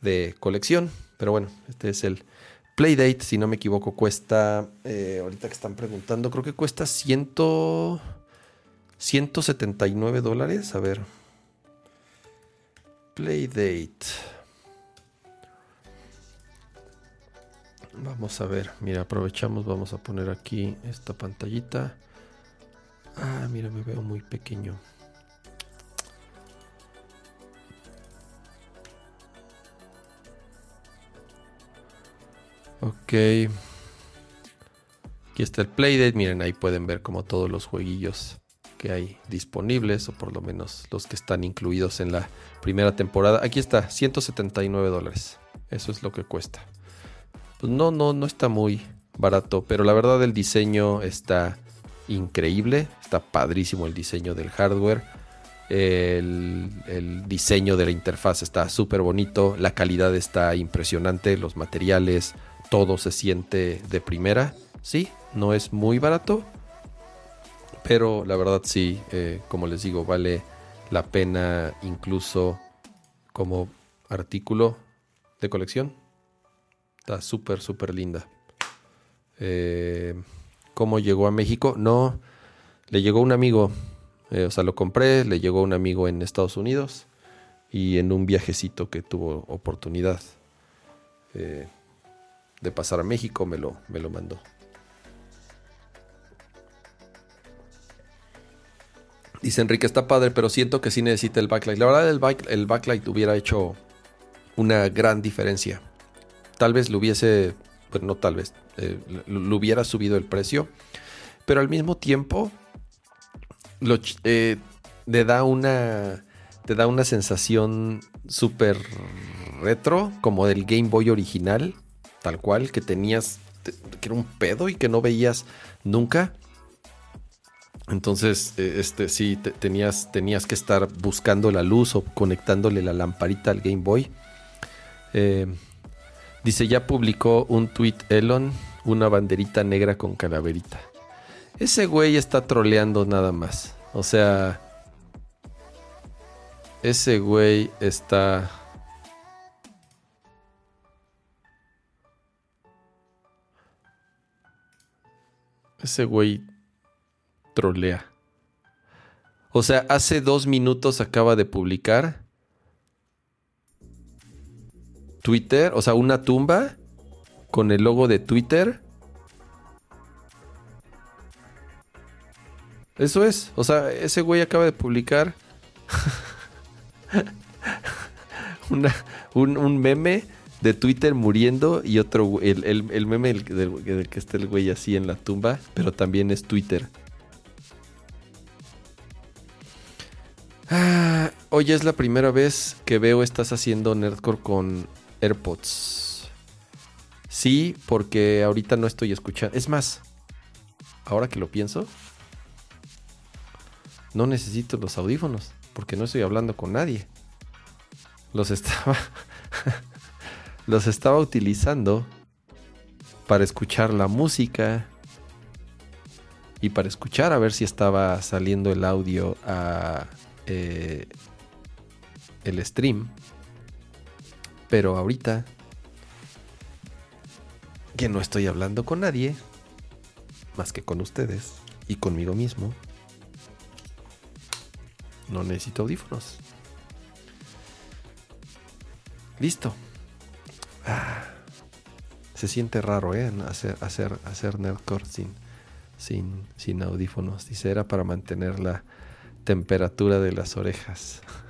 [SPEAKER 1] de colección. Pero bueno, este es el, Playdate, si no me equivoco, cuesta, eh, ahorita que están preguntando, creo que cuesta 100, 179 dólares. A ver. Playdate. Vamos a ver, mira, aprovechamos, vamos a poner aquí esta pantallita. Ah, mira, me veo muy pequeño. Ok. Aquí está el Playdate. Miren, ahí pueden ver como todos los jueguillos que hay disponibles, o por lo menos los que están incluidos en la primera temporada. Aquí está, 179 dólares. Eso es lo que cuesta. Pues no, no, no está muy barato, pero la verdad el diseño está increíble. Está padrísimo el diseño del hardware. El, el diseño de la interfaz está súper bonito. La calidad está impresionante. Los materiales, todo se siente de primera. Sí, no es muy barato, pero la verdad sí, eh, como les digo, vale la pena incluso como artículo de colección. Está súper, súper linda. Eh, ¿Cómo llegó a México? No, le llegó un amigo. Eh, o sea, lo compré, le llegó un amigo en Estados Unidos y en un viajecito que tuvo oportunidad de pasar a México, me lo, me lo mandó. Dice Enrique, está padre, pero siento que sí necesita el backlight. La verdad, el, el backlight hubiera hecho una gran diferencia. Tal vez lo hubiese, bueno, no tal vez, eh, lo, hubiera subido el precio. Pero al mismo tiempo, lo, eh, le da una, te da una sensación súper retro, como del Game Boy original tal cual, que tenías, que era un pedo y que no veías nunca. Entonces, eh, este, sí, tenías, tenías que estar buscando la luz o conectándole la lamparita al Game Boy. Eh, dice, ya publicó un tweet Elon, una banderita negra con calaverita. Ese güey está troleando nada más. O sea, ese güey está Ese güey trolea. O sea, hace dos minutos acaba de publicar Twitter, o sea, una tumba con el logo de Twitter. Eso es, o sea, ese güey acaba de publicar un, meme de Twitter muriendo y otro, el, meme del, que está el güey así en la tumba, pero también es Twitter. Ah, hoy es la primera vez que veo estás haciendo Nerdcore con AirPods. Sí, porque ahorita no estoy escuchando. Es más, ahora que lo pienso, no necesito los audífonos porque no estoy hablando con nadie. Los estaba los estaba utilizando para escuchar la música y para escuchar a ver si estaba saliendo el audio a eh, el stream pero ahorita que no estoy hablando con nadie, más que con ustedes y conmigo mismo, no necesito audífonos. Listo. Ah, se siente raro, ¿eh? Hacer, hacer, hacer nerdcore sin, sin, sin audífonos. Dice, era para mantener la temperatura de las orejas.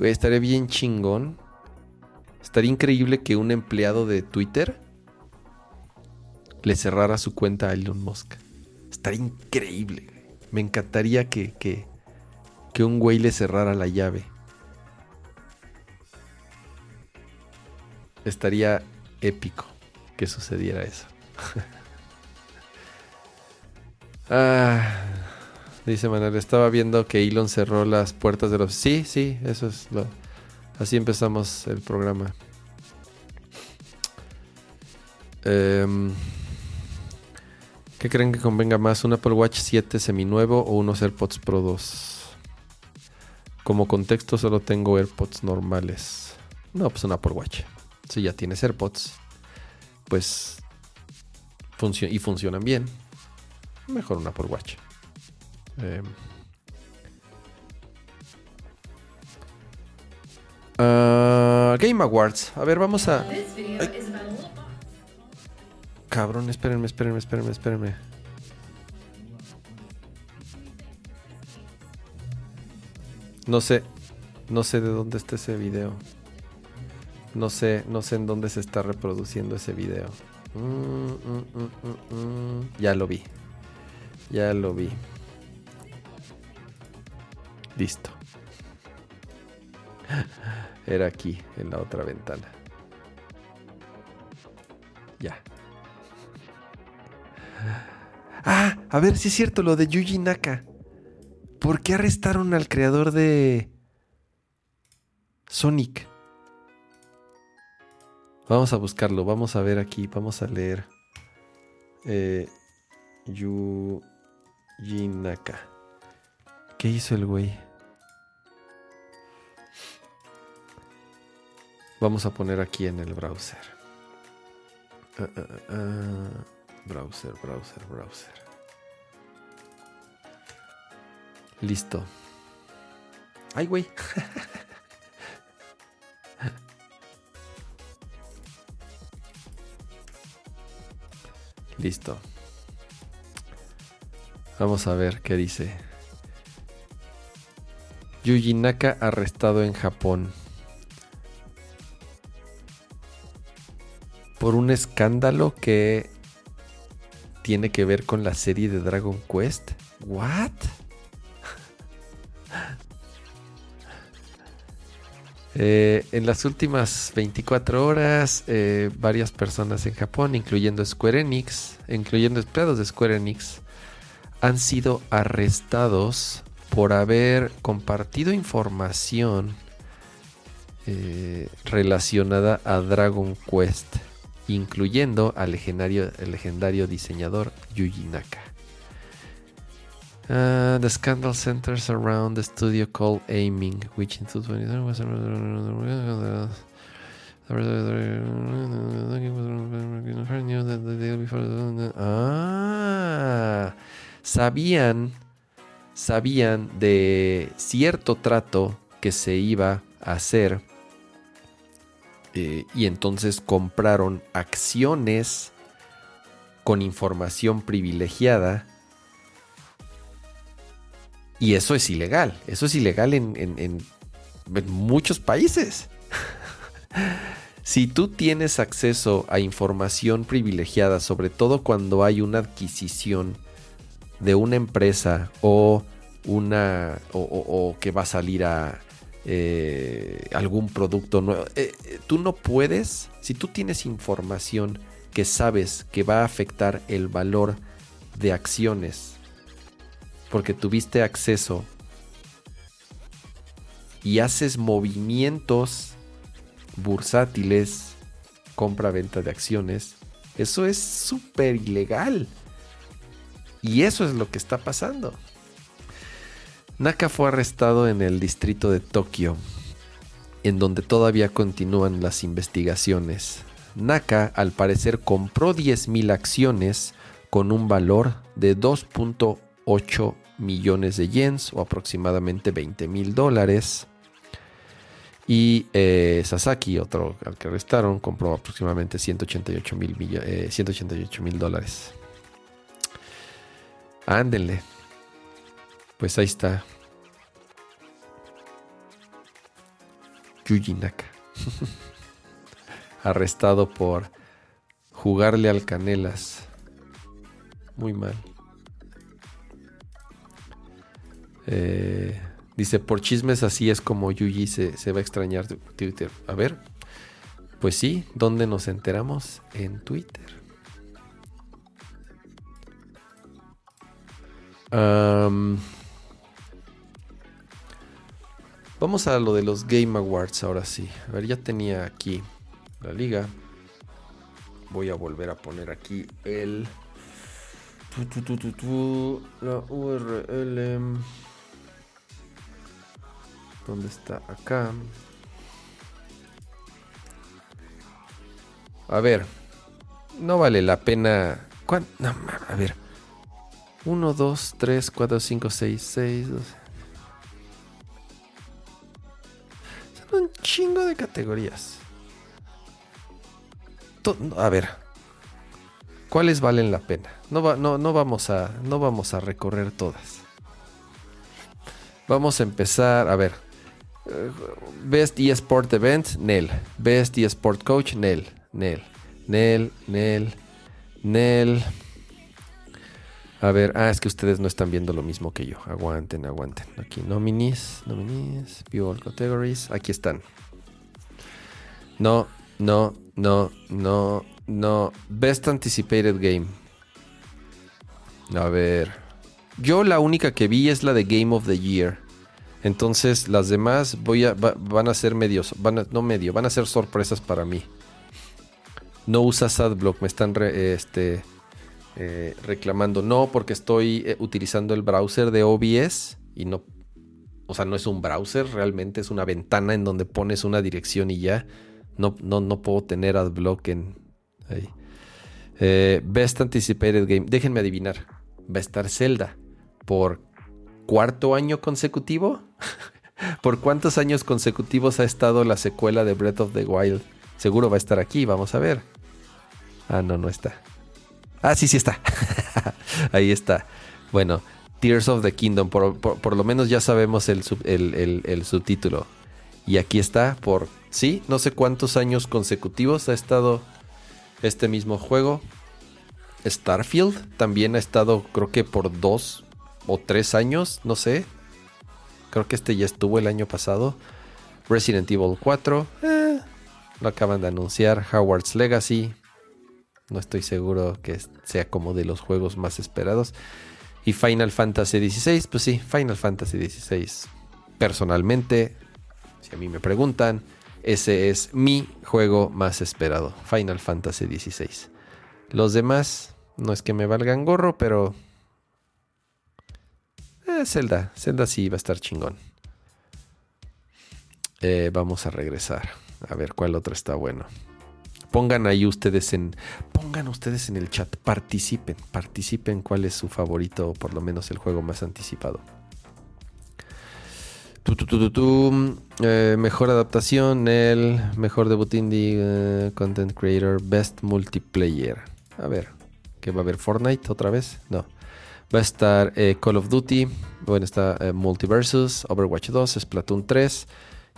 [SPEAKER 1] estaría bien chingón. Estaría increíble que un empleado de Twitter le cerrara su cuenta a Elon Musk. Estaría increíble. Me encantaría que, que, que un güey le cerrara la llave. Estaría épico que sucediera eso. ah. Dice Manuel, estaba viendo que Elon cerró las puertas de los... Sí, sí, eso es lo... Así empezamos el programa. Em, ¿Qué creen que convenga más? ¿Un Apple Watch 7 seminuevo o unos AirPods Pro 2? Como contexto solo tengo AirPods normales. No, pues un Apple Watch. Si ya tienes AirPods, pues... y funcionan bien. Mejor un Apple Watch. Eh, uh, Game Awards. A ver, vamos a. Cabrón, espérenme, espérenme, espérenme, espérenme. No sé, no sé de dónde está ese video. No sé, no sé en dónde se está reproduciendo ese video. Mm, mm, mm, ya lo vi. Ya lo vi. Listo. Era aquí, en la otra ventana. Ya. Ah, a ver si es cierto lo de Yuji Naka. ¿Por qué arrestaron al creador de Sonic? Vamos a buscarlo, vamos a ver aquí, vamos a leer. Eh, Yuji. ¿Qué hizo el güey? Vamos a poner aquí en el browser. Uh, uh, uh, browser, browser, browser. Listo. Ay, güey. Listo. Vamos a ver qué dice. Yuji Naka arrestado en Japón. por un escándalo que tiene que ver con la serie de Dragon Quest. ¿What? Eh, en las últimas 24 horas, eh, varias personas en Japón, incluyendo Square Enix, incluyendo empleados de Square Enix, han sido arrestados por haber compartido información eh, relacionada a Dragon Quest incluyendo al legendario, legendario diseñador Yuji Naka. Uh, the scandal centers around the studio called Aiming, which in 2020 was Ah, sabían, sabían de cierto trato que se iba a hacer eh, y entonces compraron acciones con información privilegiada y eso es ilegal, eso es ilegal en, muchos países. si tú tienes acceso a información privilegiada, sobre todo cuando hay una adquisición de una empresa o una o, que va a salir a eh, algún producto nuevo. Eh, eh, tú no puedes, si tú tienes información que sabes que va a afectar el valor de acciones, porque tuviste acceso y haces movimientos bursátiles, compra-venta de acciones, eso es súper ilegal. Y eso es lo que está pasando. Naka fue arrestado en el distrito de Tokio, en donde todavía continúan las investigaciones. Naka al parecer compró 10.000 acciones con un valor de 2.8 millones de yens o aproximadamente 20 mil dólares. Y eh, Sasaki, otro al que arrestaron, compró aproximadamente 188 eh, mil dólares. Ándenle. Pues ahí está. Yuji Naka. Arrestado por jugarle al Canelas. Muy mal. Eh, dice, por chismes así es como Yuji se, se va a extrañar Twitter. A ver, pues sí, ¿dónde nos enteramos? En Twitter. vamos a lo de los Game Awards ahora sí. A ver, ya tenía aquí la liga. Voy a volver a poner aquí el... la URL. ¿Dónde está? Acá. A ver. No vale la pena. No, a ver. 1, 2, 3, 4, 5, 6, 6, 12. Son un chingo de categorías. a ver. ¿Cuáles valen la pena? No, no, no, vamos a, no vamos a recorrer todas. Vamos a empezar. A ver. Best eSport Event, Nel. Best eSport Coach, Nel. Nel. Nel, Nel, Nel. A ver, ah, es que ustedes no están viendo lo mismo que yo. Aguanten, aguanten. Aquí, nominees, nominees, view all categories. Aquí están. No, no, no, no, no. Best anticipated game. A ver. Yo la única que vi es la de Game of the Year. Entonces las demás voy a, van a ser medios, van no medio, van a ser sorpresas para mí. No usas AdBlock, me están este, eh, reclamando, no, porque estoy eh, utilizando el browser de OBS y no, o sea, no es un browser, realmente es una ventana en donde pones una dirección y ya. No, no, no puedo tener adblock en. Eh, Best Anticipated Game. Déjenme adivinar. Va a estar Zelda. ¿Por cuarto año consecutivo? ¿Por cuántos años consecutivos ha estado la secuela de Breath of the Wild? Seguro va a estar aquí, vamos a ver. Ah, no, no está. Ah, sí, sí está. Ahí está. Bueno, Tears of the Kingdom. Por, lo menos ya sabemos el, el, subtítulo. Y aquí está por, sí, no sé cuántos años consecutivos ha estado este mismo juego. Starfield también ha estado, creo que por dos o tres años, no sé. Creo que este ya estuvo el año pasado. Resident Evil 4, eh, lo acaban de anunciar. Howard's Legacy, no estoy seguro que sea como de los juegos más esperados. Y Final Fantasy XVI, pues sí, Final Fantasy XVI. Personalmente, si a mí me preguntan, ese es mi juego más esperado, Final Fantasy XVI. Los demás, no es que me valgan gorro, pero... Eh, Zelda, Zelda sí va a estar chingón. Eh, vamos a regresar, a ver cuál otro está bueno. Pongan ahí ustedes en. Pongan ustedes en el chat. Participen. Participen cuál es su favorito, o por lo menos el juego más anticipado. Eh, mejor adaptación, el mejor debut indie, eh, content creator, best multiplayer. A ver, ¿qué va a haber? ¿Fortnite otra vez? No. Va a estar eh, Call of Duty, bueno, está Multiversus, Overwatch 2, Splatoon 3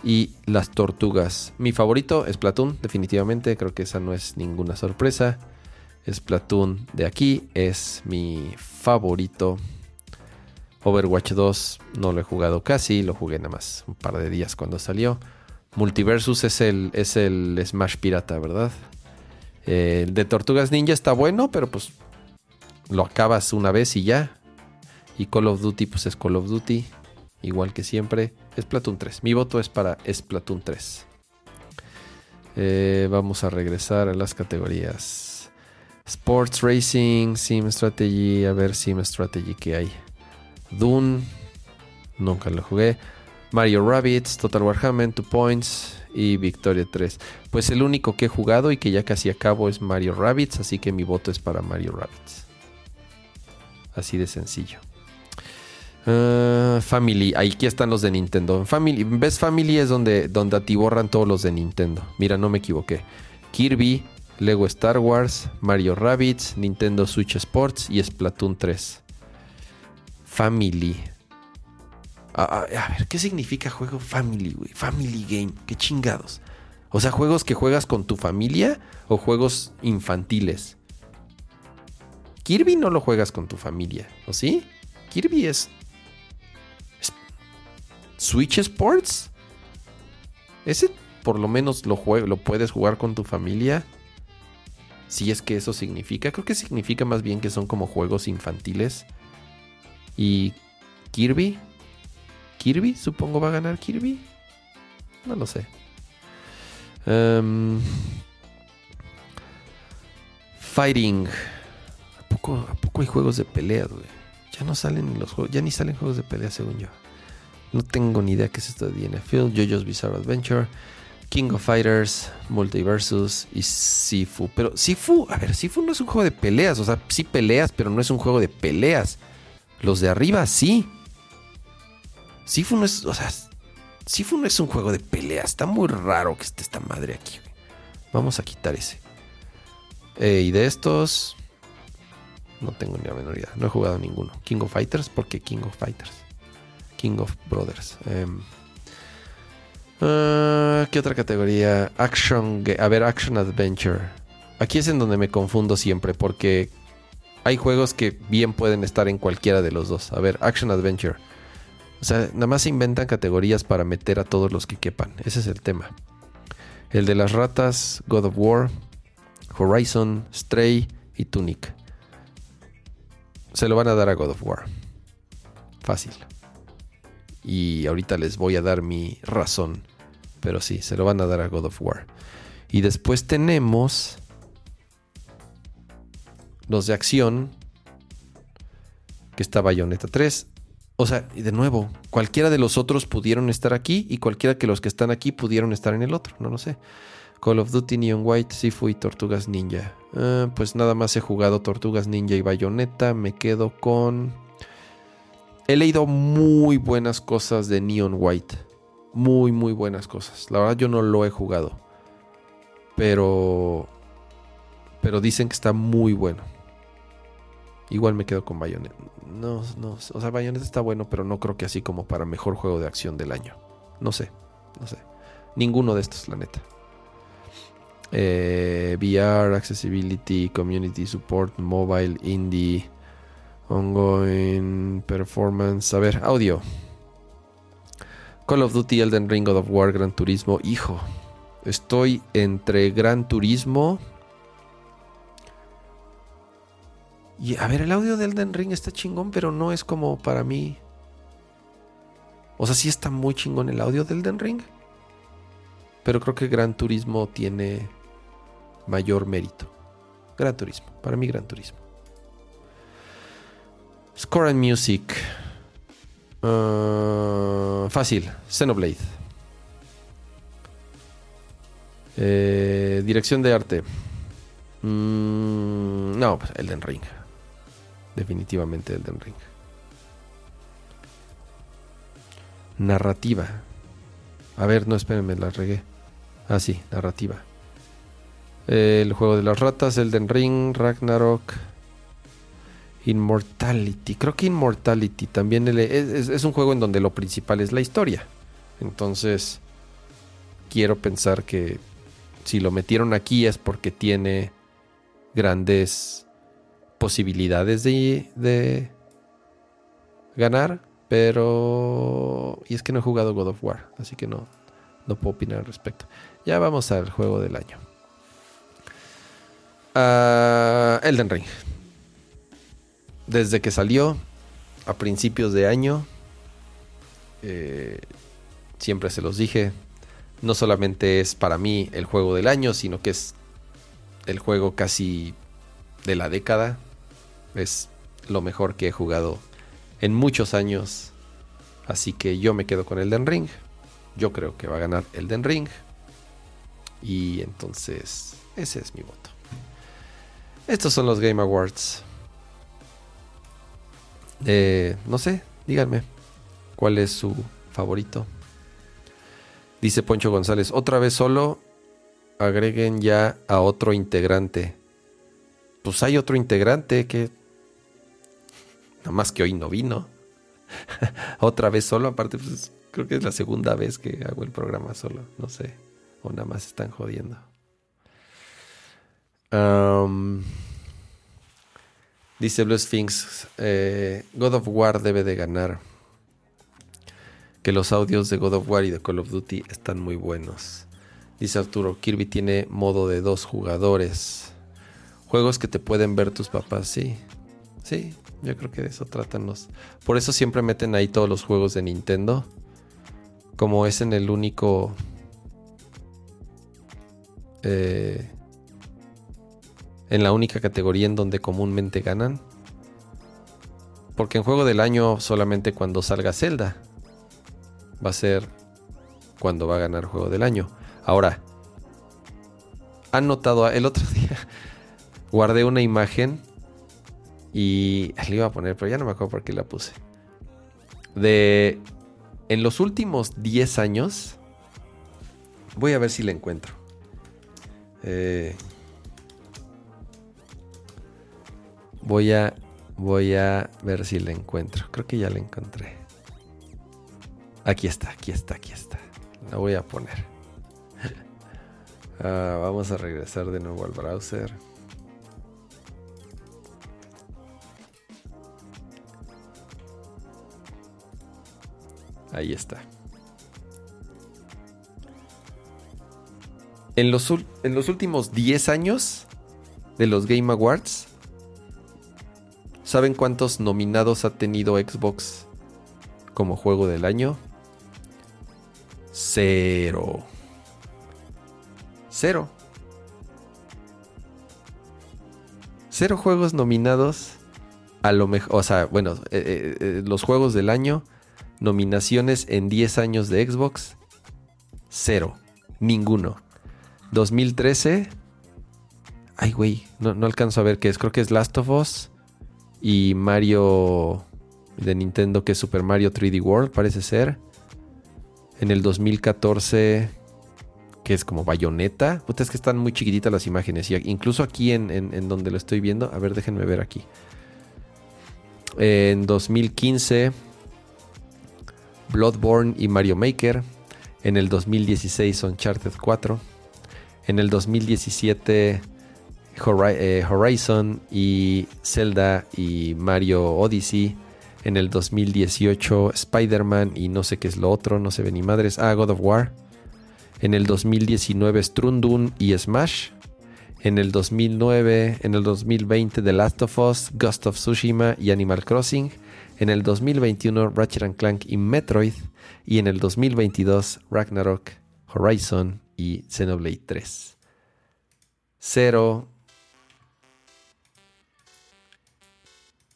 [SPEAKER 1] y Las Tortugas. Mi favorito es Splatoon, definitivamente, creo que esa no es ninguna sorpresa. Splatoon de aquí es mi favorito. Overwatch 2 no lo he jugado casi, lo jugué nada más un par de días cuando salió. Multiversus es el, es el Smash Pirata, ¿verdad? el de Tortugas Ninja está bueno, pero pues lo acabas una vez y ya. Y Call of Duty, pues es Call of Duty, igual que siempre. Splatoon 3. Mi voto es para Splatoon 3. Eh, vamos a regresar a las categorías. Sports Racing, Sim Strategy. A ver, Sim Strategy que hay. Dune, nunca lo jugué. Mario Rabbits, Total Warhammer, Two Points y Victoria 3. Pues el único que he jugado y que ya casi acabo es Mario Rabbits, así que mi voto es para Mario Rabbits. Así de sencillo. Ah, family, aquí están los de Nintendo. Family, Family es donde, donde atiborran todos los de Nintendo. Mira, no me equivoqué. Kirby, Lego Star Wars, Mario Rabbits, Nintendo Switch Sports y Splatoon 3. Family. A, ver, ¿qué significa juego family, güey? Family game. Qué chingados. O sea, juegos que juegas con tu familia o juegos infantiles. Kirby no lo juegas con tu familia, ¿o sí? Kirby es. Switch Sports. Ese por lo menos lo, lo puedes jugar con tu familia. Si es que eso significa. Creo que significa más bien que son como juegos infantiles y Kirby. Kirby, supongo va a ganar Kirby. No lo sé. Em, fighting. ¿A poco, ¿A poco hay juegos de pelea, güey? Ya no salen los juegos. Ya ni salen juegos de pelea, según yo. No tengo ni idea qué es esto de DNF. JoJo's Bizarre Adventure. King of Fighters, Multiversus y Sifu. Pero Sifu, a ver, Sifu no es un juego de peleas. O sea, sí peleas, pero no es un juego de peleas. Los de arriba sí. Sifu no es. O sea. Sifu no es un juego de pelea. Está muy raro que esté esta madre aquí. Vamos a quitar ese. Eh, y de estos. No tengo ni la menor idea. No he jugado ninguno. King of Fighters. ¿Por qué King of Fighters? King of Brothers. Em, ah, ¿Qué otra categoría? Action. A ver, Action Adventure. Aquí es en donde me confundo siempre. Porque hay juegos que bien pueden estar en cualquiera de los dos. A ver, Action Adventure. O sea, nada más se inventan categorías para meter a todos los que quepan. Ese es el tema. El de las ratas, God of War, Horizon, Stray y Tunic. Se lo van a dar a God of War. Fácil. Y ahorita les voy a dar mi razón. Pero sí, se lo van a dar a God of War. Y después tenemos los de acción, que está Bayonetta 3. O sea, y de nuevo, cualquiera de los otros pudieron estar aquí y cualquiera que los que están aquí pudieron estar en el otro, no lo sé. Call of Duty, Neon White, Sifu y Tortugas Ninja. Ah, pues nada más he jugado Tortugas Ninja y Bayonetta. Me quedo con... He leído muy buenas cosas de Neon White. Muy, muy buenas cosas. La verdad yo no lo he jugado. Pero... Pero dicen que está muy bueno. Igual me quedo con Bayonetta. No, no, o sea, Bayonetta está bueno, pero no creo que así como para mejor juego de acción del año. No sé, no sé. Ninguno de estos, la neta. Eh, VR, Accessibility, Community Support, Mobile, Indie, Ongoing, Performance. A ver, audio. Call of Duty, Elden Ring, God of War, Gran Turismo. Hijo, estoy entre Gran Turismo Y a ver, el audio de Elden Ring está chingón, pero no es como para mí. O sea, sí está muy chingón el audio del Elden Ring. Pero creo que Gran Turismo tiene mayor mérito. Gran Turismo, para mí Gran Turismo. Score and Music. Uh, fácil, Xenoblade. Eh, dirección de arte. Mm, no, pues Elden Ring. Definitivamente Elden Ring. Narrativa. A ver, no, espérenme, la regué. Ah, sí, narrativa. El juego de las ratas, Elden Ring, Ragnarok. Immortality. Creo que Immortality también es, un juego en donde lo principal es la historia. Entonces, quiero pensar que si lo metieron aquí es porque tiene grandes posibilidades de, de ganar. Pero... Y es que no he jugado God of War, así que no, no puedo opinar al respecto. Ya vamos al juego del año. Ah, Elden Ring desde que salió a principios de año, eh, siempre se los dije, no solamente es para mí el juego del año, sino que es el juego casi de la década. Es lo mejor que he jugado en muchos años. Así que yo me quedo con Elden Ring. Yo creo que va a ganar Elden Ring. Y entonces ese es mi voto. Estos son los Game Awards. Eh, no sé, díganme cuál es su favorito. Dice Poncho González, otra vez solo agreguen ya a otro integrante. Pues hay otro integrante que nada más que hoy no vino. otra vez solo, aparte pues creo que es la segunda vez que hago el programa solo, no sé, o nada más están jodiendo. Dice Blue Sphinx, eh, God of War debe de ganar. Que los audios de God of War y de Call of Duty están muy buenos. Dice Arturo, Kirby tiene modo de dos jugadores. Juegos que te pueden ver tus papás, sí. Sí, yo creo que de eso tratan los... Por eso siempre meten ahí todos los juegos de Nintendo. Como es en el único... Eh, en la única categoría en donde comúnmente ganan. Porque en juego del año solamente cuando salga Zelda va a ser cuando va a ganar juego del año. Ahora, han notado, el otro día guardé una imagen y le iba a poner, pero ya no me acuerdo por qué la puse. De en los últimos 10 años, voy a ver si la encuentro. Eh, Voy a, voy a ver si la encuentro. Creo que ya la encontré. Aquí está, aquí está, aquí está. La voy a poner. Ah, vamos a regresar de nuevo al browser. Ahí está. En los, en los últimos 10 años de los Game Awards, ¿Saben cuántos nominados ha tenido Xbox como juego del año? Cero. Cero. Cero juegos nominados a lo mejor, o sea, bueno, eh, eh, eh, los juegos del año, nominaciones en 10 años de Xbox, cero, ninguno. 2013, ay güey, no, no alcanzo a ver qué es, creo que es Last of Us, y Mario de Nintendo, que es Super Mario 3D World, parece ser. En el 2014, que es como bayoneta. Puta, es que están muy chiquititas las imágenes. Y incluso aquí en, donde lo estoy viendo, a ver, déjenme ver aquí. En 2015, Bloodborne y Mario Maker. En el 2016, Uncharted 4. En el 2017, eh, Horizon y Zelda y Mario Odyssey. En el 2018 Spider-Man y no sé qué es lo otro, no se ve ni madres. Ah, God of War. En el 2019 Strundun y Smash. En el 2009, en el 2020 The Last of Us, Ghost of Tsushima y Animal Crossing. En el 2021 Ratchet Clank y Metroid. Y en el 2022 Ragnarok, Horizon y Xenoblade 3. Cero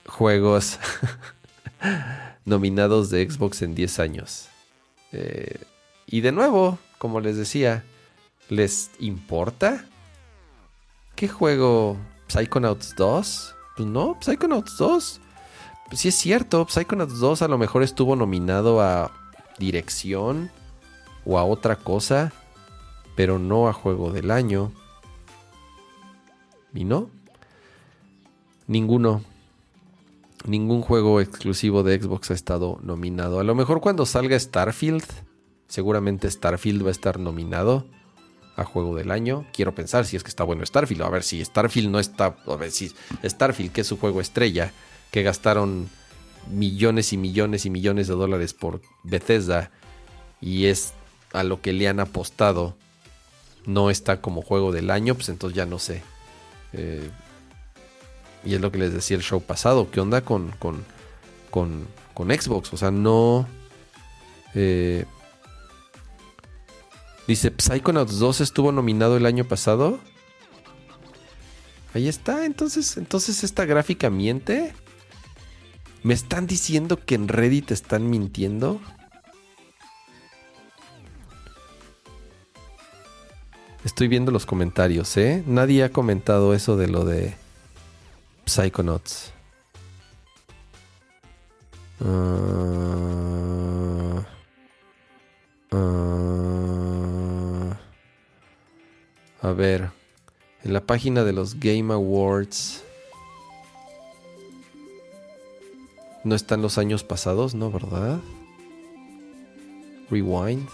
[SPEAKER 1] juegos nominados de Xbox en 10 años. Eh, y de nuevo, como les decía, ¿Les importa? ¿Qué juego? ¿Psychonauts 2? Pues no, Psychonauts 2. Pues sí es cierto, Psychonauts 2 a lo mejor estuvo nominado a dirección o a otra cosa, pero no a juego del año. ¿Y no? Ninguno. Ningún juego exclusivo de Xbox ha estado nominado. A lo mejor cuando salga Starfield, seguramente Starfield va a estar nominado a juego del año. Quiero pensar si es que está bueno Starfield. A ver si Starfield no está. A ver si Starfield, que es su juego estrella, que gastaron millones y millones y millones de dólares por Bethesda y es a lo que le han apostado, no está como juego del año, pues entonces ya no sé. Eh, y es lo que les decía el show pasado. ¿Qué onda con, con, con, con Xbox? O sea, no. Eh, Dice, Psychonauts 2 estuvo nominado el año pasado. Ahí está, entonces, entonces esta gráfica miente. ¿Me están diciendo que en Reddit están mintiendo? Estoy viendo los comentarios, ¿eh? Nadie ha comentado eso de lo de Psychonauts. Uh, A ver, en la página de los Game Awards. No están los años pasados, ¿no? ¿Verdad? Rewind.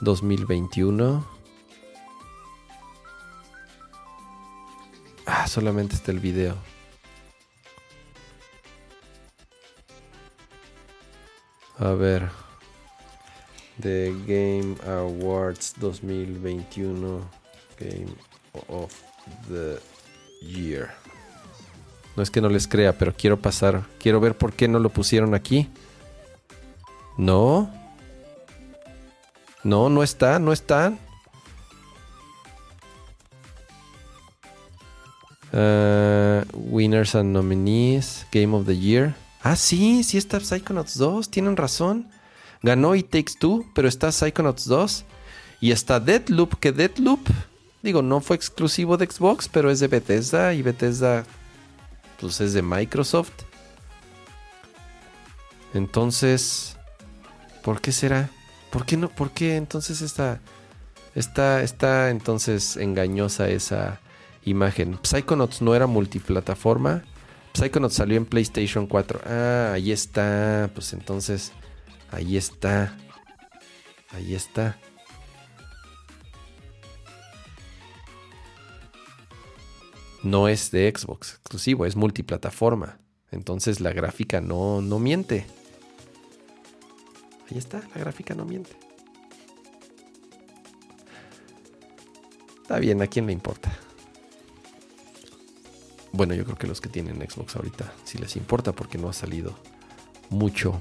[SPEAKER 1] 2021. Ah, solamente está el video. A ver. The Game Awards 2021 Game of the Year. No es que no les crea, pero quiero pasar. Quiero ver por qué no lo pusieron aquí. No. No, no está, no están. Uh, winners and nominees, Game of the Year. Ah, sí, sí está Psychonauts 2, tienen razón. Ganó It Takes Two, pero está Psychonauts 2. Y está Deadloop, que Deadloop, digo, no fue exclusivo de Xbox, pero es de Bethesda. Y Bethesda, pues es de Microsoft. Entonces, ¿por qué será? ¿Por qué no? ¿Por qué entonces está, está, está entonces engañosa esa imagen? Psychonauts no era multiplataforma. Psychonauts salió en PlayStation 4. Ah, ahí está. Pues entonces Ahí está. Ahí está. No es de Xbox exclusivo, es multiplataforma. Entonces la gráfica no, no miente. Ahí está, la gráfica no miente. Está bien, ¿a quién le importa? Bueno, yo creo que los que tienen Xbox ahorita sí les importa porque no ha salido mucho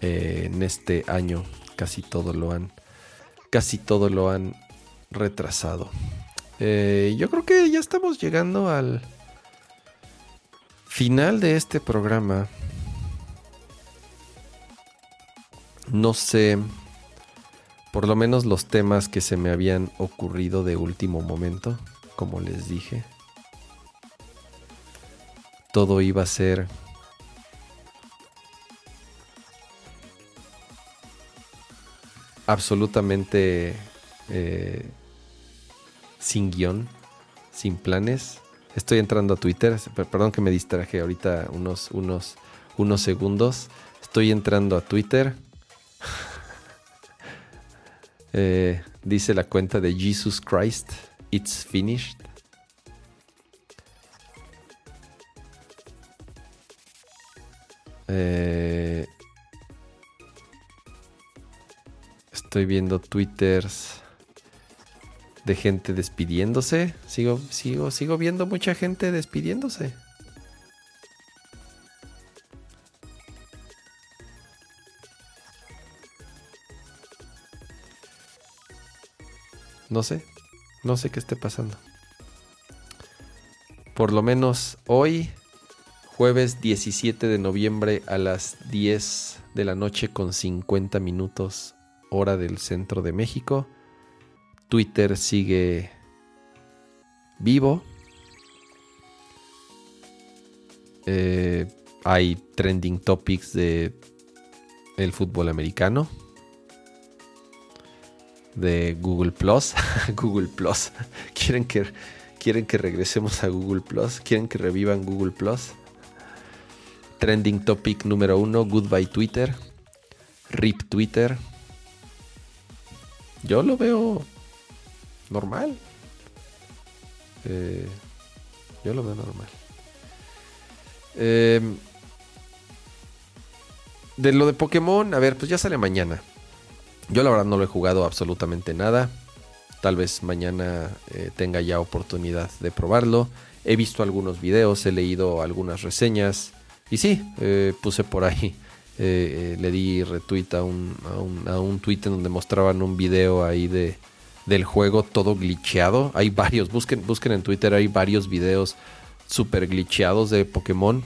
[SPEAKER 1] eh, en este año. Casi todo lo han, casi todo lo han retrasado. Eh, yo creo que ya estamos llegando al final de este programa. No sé, por lo menos los temas que se me habían ocurrido de último momento, como les dije. Todo iba a ser absolutamente eh, sin guion, sin planes. Estoy entrando a Twitter, perdón que me distraje ahorita unos, unos, unos segundos. Estoy entrando a Twitter. Eh, dice la cuenta de Jesus Christ, It's Finished. Eh, Estoy viendo twitters de gente despidiéndose. Sigo, sigo, sigo viendo mucha gente despidiéndose. No sé, no sé qué esté pasando. Por lo menos hoy, jueves 17 de noviembre a las 10 de la noche con 50 minutos hora del centro de México. Twitter sigue vivo. Eh, hay trending topics de el fútbol americano. De Google Plus. Google Plus. ¿Quieren que, ¿Quieren que regresemos a Google Plus? ¿Quieren que revivan Google Plus? Trending topic número uno, Goodbye Twitter. RIP Twitter. Yo lo veo normal. Eh, yo lo veo normal. Em, de lo de Pokémon, a ver, pues ya sale mañana. Yo la verdad no lo he jugado absolutamente nada. Tal vez mañana eh, tenga ya oportunidad de probarlo. He visto algunos videos, he leído algunas reseñas. Y sí, eh, puse por ahí, eh, eh, le di retweet a un, a, un, tweet en donde mostraban un video ahí de, del juego todo glitcheado. Hay varios, busquen, busquen en Twitter, hay varios videos super glitcheados de Pokémon.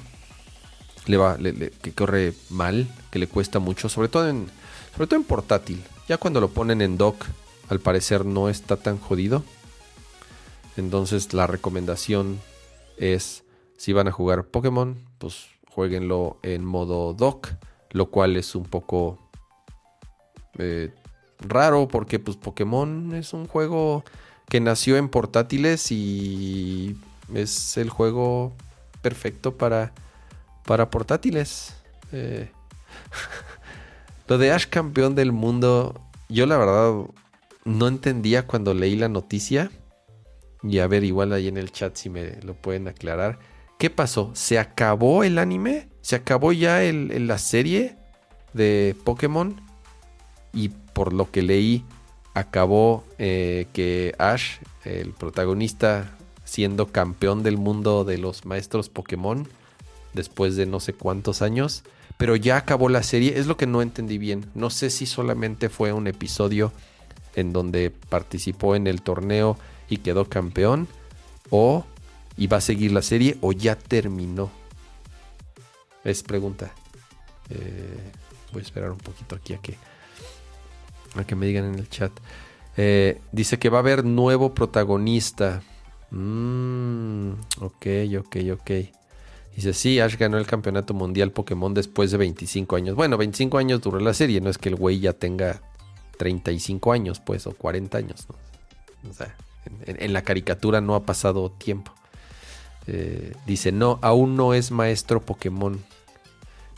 [SPEAKER 1] Le va, que corre mal, que le cuesta mucho, sobre todo en, sobre todo en portátil. Ya cuando lo ponen en dock, al parecer no está tan jodido. Entonces la recomendación es, si van a jugar Pokémon, pues jueguenlo en modo dock, lo cual es un poco eh, raro porque pues Pokémon es un juego que nació en portátiles y es el juego perfecto para, para portátiles. Eh, lo de Ash campeón del mundo, yo la verdad no entendía cuando leí la noticia. Y a ver, igual ahí en el chat si me lo pueden aclarar. ¿Qué pasó? ¿Se acabó el anime? ¿Se acabó ya el, la serie de Pokémon? Y por lo que leí, acabó eh, que Ash, el protagonista, siendo campeón del mundo de los maestros Pokémon, después de no sé cuántos años. Pero ya acabó la serie, es lo que no entendí bien. No sé si solamente fue un episodio en donde participó en el torneo y quedó campeón, o y va a seguir la serie o ya terminó? Es pregunta. Eh, voy a esperar un poquito aquí a que, a que me digan en el chat. Eh, dice que va a haber nuevo protagonista. Mm, ok, ok, ok. Dice, sí, Ash ganó el campeonato mundial Pokémon después de 25 años. Bueno, 25 años duró la serie, no es que el güey ya tenga 35 años, pues, o 40 años. O sea, en la caricatura no ha pasado tiempo. Eh, dice, no, aún no es maestro Pokémon,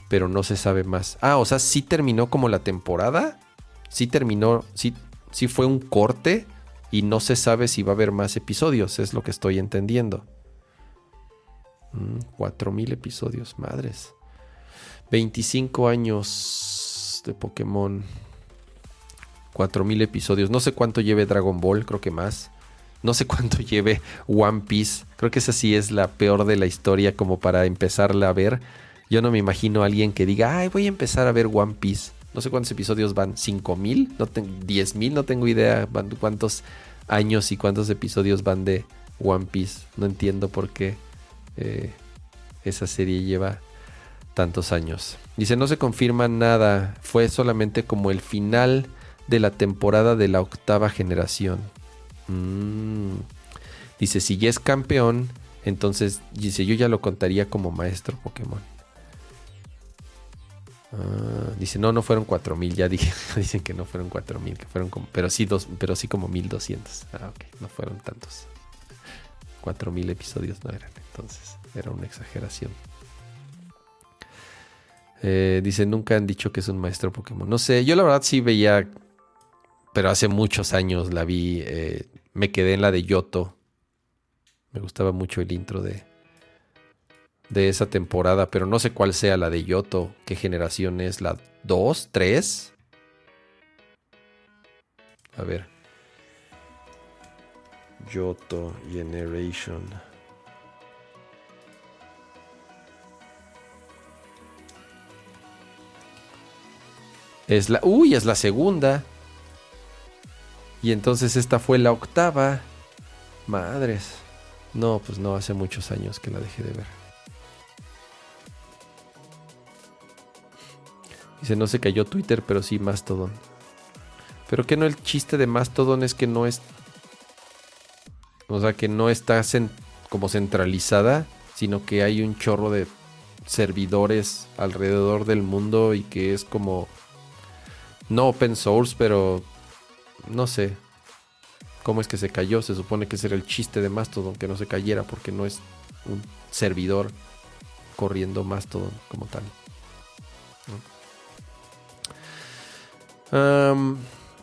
[SPEAKER 1] pero no se sabe más. Ah, o sea, sí terminó como la temporada. Sí terminó, sí, sí fue un corte y no se sabe si va a haber más episodios, es lo que estoy entendiendo. Mm, cuatro mil episodios, madres. 25 años de Pokémon. 4000 episodios. No sé cuánto lleve Dragon Ball, creo que más. No sé cuánto lleve One Piece. Creo que esa sí es la peor de la historia como para empezarla a ver. Yo no me imagino a alguien que diga, ay, voy a empezar a ver One Piece. No sé cuántos episodios van, ¿5 mil? No ¿10 mil? No tengo idea cuántos años y cuántos episodios van de One Piece. No entiendo por qué eh, esa serie lleva tantos años. Dice, no se confirma nada. Fue solamente como el final de la temporada de la octava generación. Mm. Dice, si ya es campeón, entonces dice, yo ya lo contaría como maestro Pokémon. Ah, dice, no, no fueron 4000, ya dicen que no fueron 4000, que fueron pero sí, dos, pero sí como 1200. Ah, ok, no fueron tantos. 4000 episodios no eran, entonces era una exageración. Eh, dice, nunca han dicho que es un maestro Pokémon. No sé, yo la verdad sí veía pero hace muchos años la vi. Eh, me quedé en la de Yoto. Me gustaba mucho el intro de, de esa temporada, pero no sé cuál sea la de Yoto. ¿Qué generación es? ¿La 2? ¿3? A ver. Yoto Generation. Es la. Uy, es la segunda. Y entonces esta fue la octava. Madres. No, pues no, hace muchos años que la dejé de ver. Dice, no se cayó Twitter, pero sí Mastodon. Pero que no el chiste de Mastodon es que no es. O sea, que no está como centralizada, sino que hay un chorro de servidores alrededor del mundo y que es como. No open source, pero. No sé. ¿Cómo es que se cayó? Se supone que ese era el chiste de Mastodon, que no se cayera porque no es un servidor corriendo Mastodon como tal.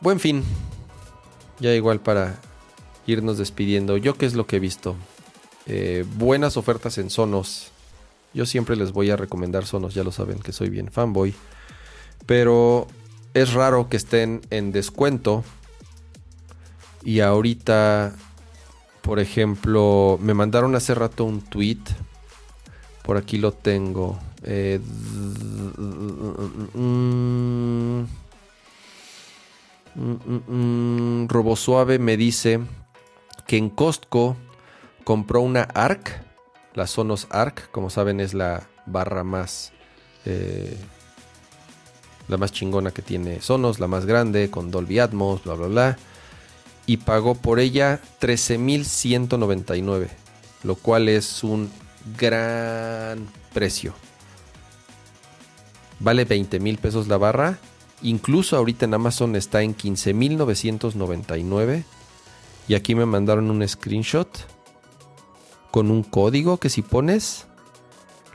[SPEAKER 1] buen fin. Ya igual para irnos despidiendo. Yo qué es lo que he visto. Eh, buenas ofertas en Sonos. Yo siempre les voy a recomendar Sonos, ya lo saben que soy bien fanboy. Pero es raro que estén en descuento. Y ahorita, por ejemplo, me mandaron hace rato un tweet. Por aquí lo tengo. Eh, Robosuave me dice que en Costco compró una ARC, la Sonos ARC, como saben es la barra más eh, la más chingona que tiene Sonos, la más grande con Dolby Atmos, bla bla bla, y pagó por ella 13.199, lo cual es un gran precio. Vale 20 mil pesos la barra Incluso ahorita en Amazon está en 15.999. Y aquí me mandaron un screenshot con un código que si pones,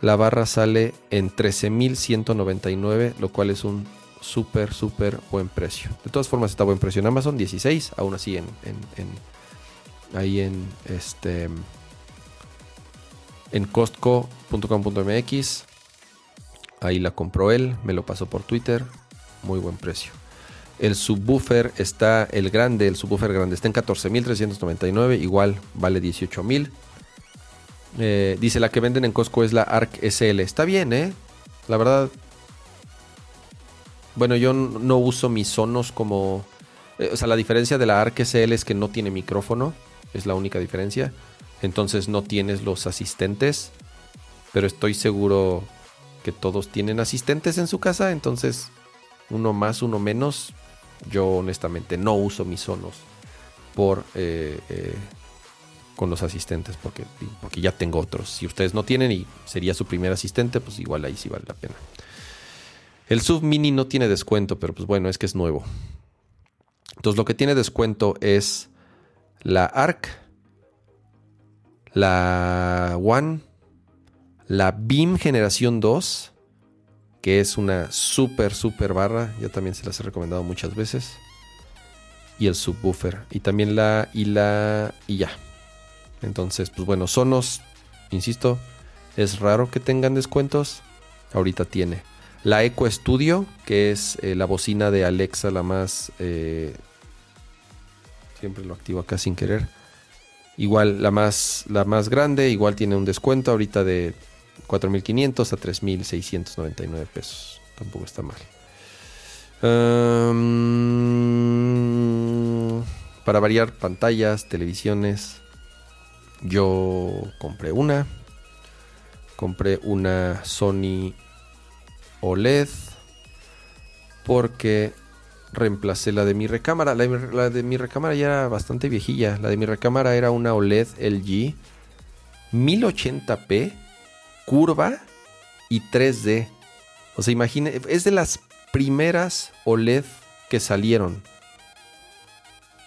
[SPEAKER 1] la barra sale en 13.199, lo cual es un súper, súper buen precio. De todas formas está buen precio en Amazon, 16, aún así en, ahí en este en costco.com.mx. Ahí la compró él, me lo pasó por Twitter muy buen precio. El subwoofer está, el grande, el subwoofer grande está en 14.399, igual vale 18.000. Eh, dice la que venden en Costco es la ARC SL. Está bien, ¿eh? La verdad. Bueno, yo no uso mis sonos como... Eh, o sea, la diferencia de la ARC SL es que no tiene micrófono. Es la única diferencia. Entonces no tienes los asistentes. Pero estoy seguro que todos tienen asistentes en su casa. Entonces uno más, uno menos. Yo honestamente no uso mis sonos por eh, eh, con los asistentes porque, porque ya tengo otros. Si ustedes no tienen y sería su primer asistente, pues igual ahí sí vale la pena. El sub mini no tiene descuento, pero pues bueno, es que es nuevo. Entonces lo que tiene descuento es la ARC, la One, la BIM generación 2 que es una super, super barra. Ya también se las he recomendado muchas veces. Y el subwoofer. Y también la y la y ya. Entonces, pues bueno, Sonos, insisto, es raro que tengan descuentos. Ahorita tiene. La Eco Studio, que es eh, la bocina de Alexa, la más... Eh, siempre lo activo acá sin querer. Igual la más, la más grande, igual tiene un descuento ahorita de 4.500 a 3.699 pesos. Tampoco está mal. para variar pantallas, televisiones, yo compré una. Compré una Sony OLED porque reemplacé la de mi recámara. La, de mi recámara ya era bastante viejilla. La de mi recámara era una OLED LG 1080p curva y 3D. O sea, imagine, es de las primeras OLED que salieron.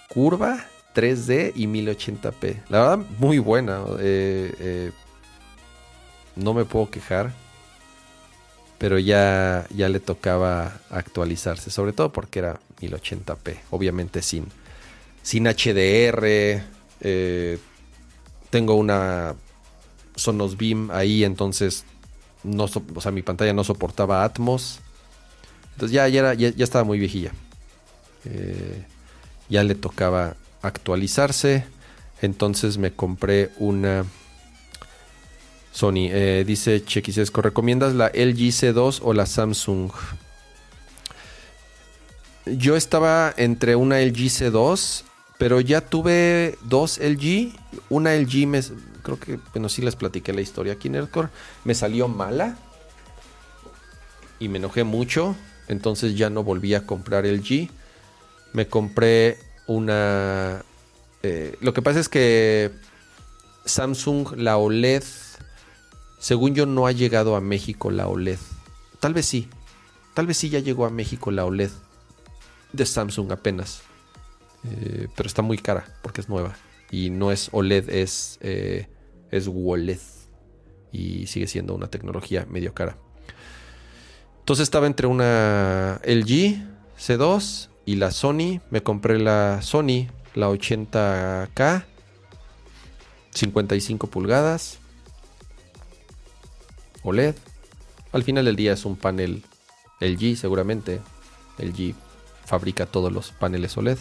[SPEAKER 1] Curva, 3D y 1080p. La verdad, muy buena. Eh, eh, no me puedo quejar. Pero ya, ya le tocaba actualizarse. Sobre todo porque era 1080p. Obviamente sin, sin HDR. Eh, tengo una Sonos Beam ahí, entonces no, o sea, mi pantalla no soportaba Atmos. Entonces ya, ya, ya, estaba muy viejilla. Eh, ya le tocaba actualizarse. Entonces me compré una Sony. Eh, dice Chequisesco, ¿recomiendas la LG C2 o la Samsung? Yo estaba entre una LG C2, pero ya tuve dos LG. Una LG creo que, bueno, sí les platiqué la historia aquí en Nerdcore. Me salió mala y me enojé mucho. Entonces ya no volví a comprar el G. me compré una... eh, lo que pasa es que Samsung, la OLED, según yo no ha llegado a México la OLED. Tal vez sí. Tal vez sí ya llegó a México la OLED de Samsung apenas. Eh, pero está muy cara porque es nueva. Y no es OLED, es, eh, es WOLED. Y sigue siendo una tecnología medio cara. Entonces estaba entre una LG C2 y la Sony. Me compré la Sony, la 80K. 55 pulgadas. OLED. Al final del día es un panel LG seguramente. LG fabrica todos los paneles OLED.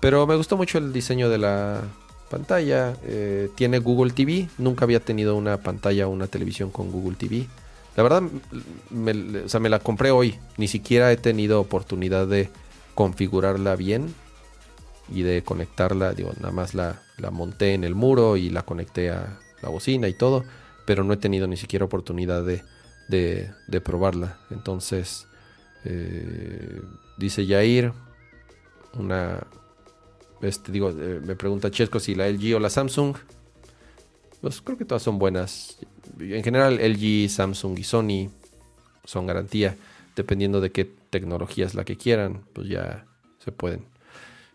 [SPEAKER 1] Pero me gustó mucho el diseño de la pantalla. Eh, tiene Google TV. Nunca había tenido una pantalla o una televisión con Google TV. La verdad, me, o sea, me la compré hoy. Ni siquiera he tenido oportunidad de configurarla bien y de conectarla. Digo, nada más la, la monté en el muro y la conecté a la bocina y todo. Pero no he tenido ni siquiera oportunidad de, de, probarla. Entonces, eh, dice Yair, una, este, digo, eh, me pregunta Chesco si la LG o la Samsung. Pues creo que todas son buenas. En general, LG, Samsung y Sony son garantía. Dependiendo de qué tecnología es la que quieran, pues ya se pueden.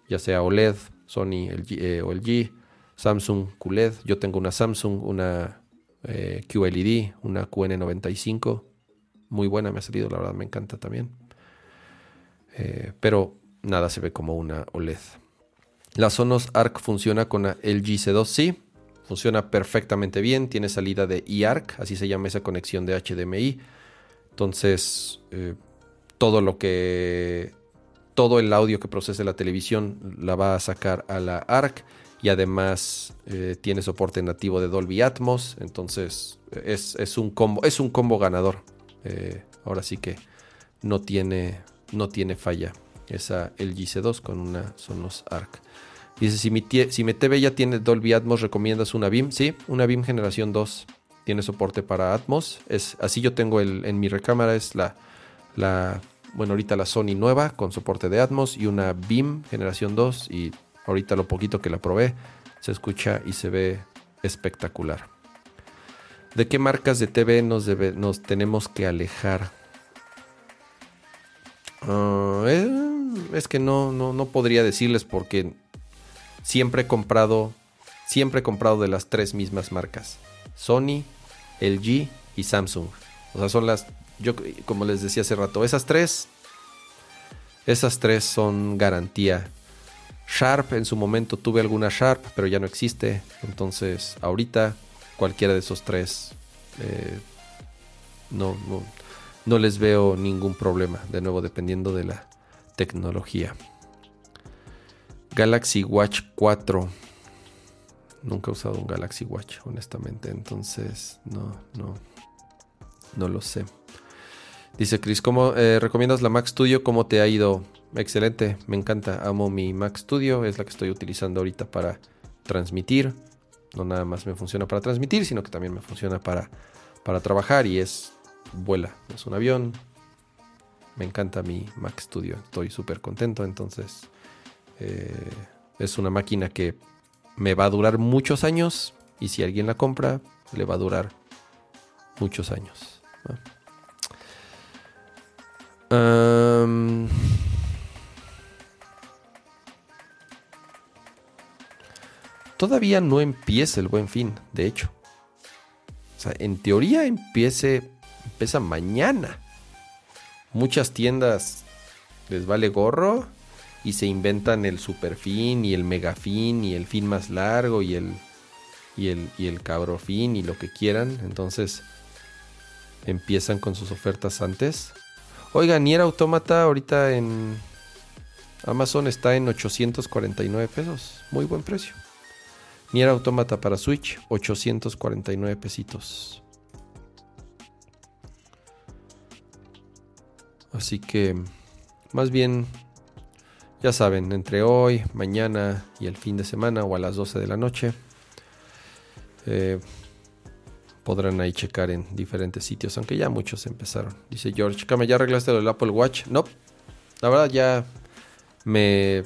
[SPEAKER 1] Ya sea OLED, Sony LG, eh, o LG, Samsung QLED. Yo tengo una Samsung, una eh, QLED, una QN95. Muy buena me ha salido, la verdad me encanta también. Eh, pero nada se ve como una OLED. La Sonos Arc funciona con la LG C2, sí. Funciona perfectamente bien. Tiene salida de eARC, así se llama esa conexión de HDMI. Entonces, eh, todo lo que. Todo el audio que procese la televisión la va a sacar a la ARC. Y además eh, tiene soporte nativo de Dolby Atmos. Entonces, es, es un combo. Es un combo ganador. Eh, ahora sí que no tiene. No tiene falla. Esa LG C2 con una Sonos Arc. Dice, si mi, si mi TV ya tiene Dolby Atmos, ¿recomiendas una BIM? Sí, una BIM generación 2. Tiene soporte para Atmos. Es, así yo tengo el, en mi recámara, es la, la, bueno, ahorita la Sony nueva con soporte de Atmos y una BIM generación 2. Y ahorita lo poquito que la probé, se escucha y se ve espectacular. ¿De qué marcas de TV nos, tenemos que alejar? Ah, eh, es que no, no, no podría decirles porque siempre he comprado, siempre he comprado de las tres mismas marcas. Sony, LG y Samsung. O sea, son las, yo como les decía hace rato, esas tres, esas tres son garantía. Sharp, en su momento tuve alguna Sharp, pero ya no existe. Entonces, ahorita cualquiera de esos tres, eh, no, no, no les veo ningún problema. De nuevo, dependiendo de la tecnología. Galaxy Watch 4. Nunca he usado un Galaxy Watch, honestamente. Entonces, no, no, no lo sé. Dice Chris, ¿cómo eh, recomiendas la Mac Studio? ¿Cómo te ha ido? Excelente, me encanta. Amo mi Mac Studio. Es la que estoy utilizando ahorita para transmitir. No nada más me funciona para transmitir, sino que también me funciona para, para trabajar y es vuela. Es un avión. Me encanta mi Mac Studio. Estoy súper contento. Entonces, eh, es una máquina que me va a durar muchos años. Y si alguien la compra, le va a durar muchos años. Todavía no empieza el buen fin, de hecho. O sea, en teoría empiece, empieza mañana. Muchas tiendas les vale gorro y se inventan el super fin y el mega fin y el fin más largo y el y el y el cabro fin y lo que quieran. Entonces empiezan con sus ofertas antes. Oiga, Nier Automata ahorita en Amazon está en 849 pesos. Muy buen precio. Nier Automata para Switch, 849 pesitos. Así que, más bien, ya saben, entre hoy, mañana y el fin de semana o a las 12 de la noche, eh, podrán ahí checar en diferentes sitios, aunque ya muchos empezaron. Dice George, ¿ya arreglaste del Apple Watch? No, la verdad ya me,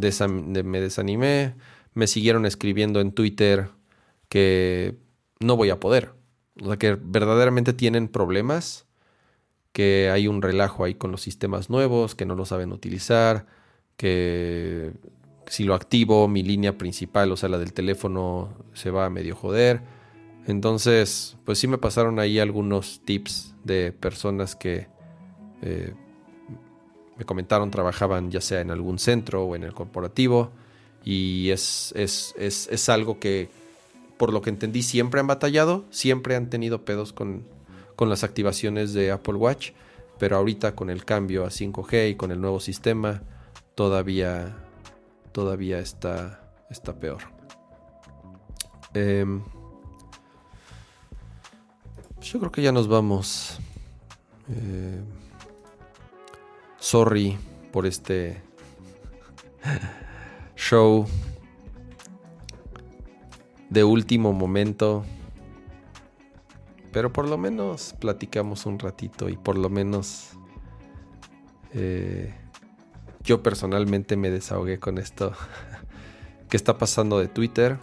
[SPEAKER 1] me desanimé, me siguieron escribiendo en Twitter que no voy a poder. O sea, que verdaderamente tienen problemas, que hay un relajo ahí con los sistemas nuevos, que no lo saben utilizar, que si lo activo, mi línea principal, o sea, la del teléfono, se va a medio joder. Entonces, pues sí me pasaron ahí algunos tips de personas que eh, me comentaron trabajaban ya sea en algún centro o en el corporativo. Y es, es, es, es algo que por lo que entendí, siempre han batallado, siempre han tenido pedos con, las activaciones de Apple Watch, pero ahorita con el cambio a 5G y con el nuevo sistema, todavía, todavía está, está peor. Em, yo creo que ya nos vamos. Eh, sorry por este show de último momento. Pero por lo menos platicamos un ratito y por lo menos eh, yo personalmente me desahogué con esto que está pasando de Twitter.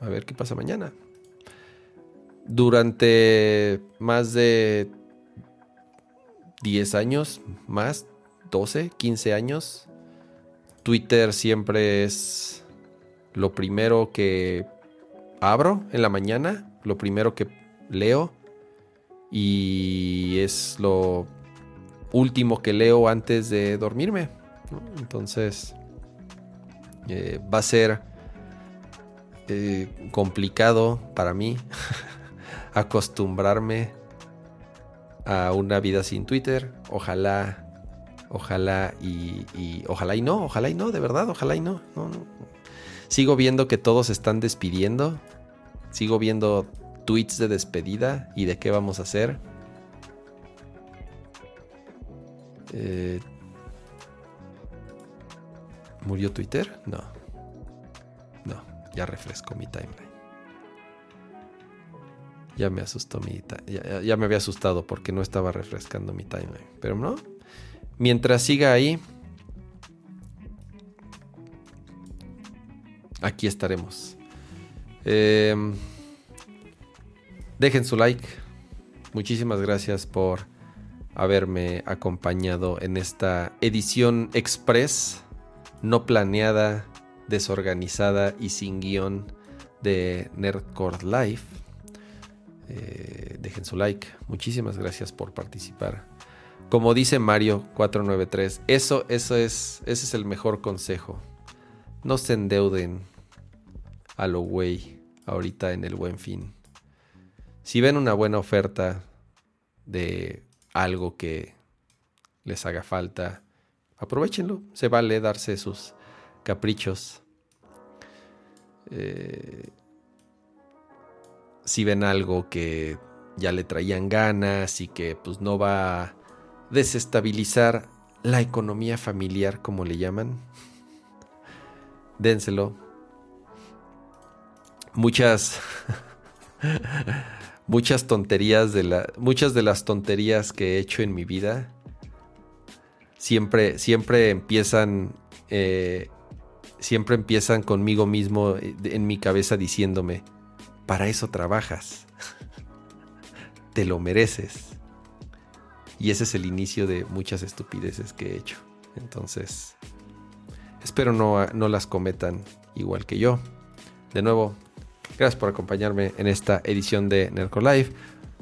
[SPEAKER 1] A ver qué pasa mañana. Durante más de 10 años, más 12, 15 años, Twitter siempre es lo primero que abro en la mañana, lo primero que leo y es lo último que leo antes de dormirme. Entonces eh, va a ser eh, complicado para mí acostumbrarme a una vida sin Twitter. Ojalá, ojalá y, ojalá y no, ojalá y no, de verdad, ojalá y no Sigo viendo que todos están despidiendo. Sigo viendo tweets de despedida y de qué vamos a hacer. Eh, ¿Murió Twitter? No. No, ya refresco mi timeline. Ya me asustó mi ya, ya me había asustado porque no estaba refrescando mi timeline. Pero no. Mientras siga ahí, aquí estaremos. Em, dejen su like. Muchísimas gracias por haberme acompañado en esta edición express, no planeada, desorganizada y sin guion de Nerdcore Live. Eh, dejen su like. Muchísimas gracias por participar. Como dice Mario 493, eso, eso es, ese es el mejor consejo. No se endeuden a lo güey ahorita en el buen fin. Si ven una buena oferta de algo que les haga falta, aprovechenlo. Se vale darse sus caprichos. Eh, si ven algo que ya le traían ganas y que pues no va a desestabilizar la economía familiar como le llaman, dénselo, muchas muchas tonterías de la muchas de las tonterías que he hecho en mi vida siempre siempre empiezan eh, siempre empiezan conmigo mismo eh, en mi cabeza diciéndome para eso trabajas. Te lo mereces y ese es el inicio de muchas estupideces que he hecho entonces espero no, no las cometan igual que yo de nuevo Gracias por acompañarme en esta edición de Nerco Live.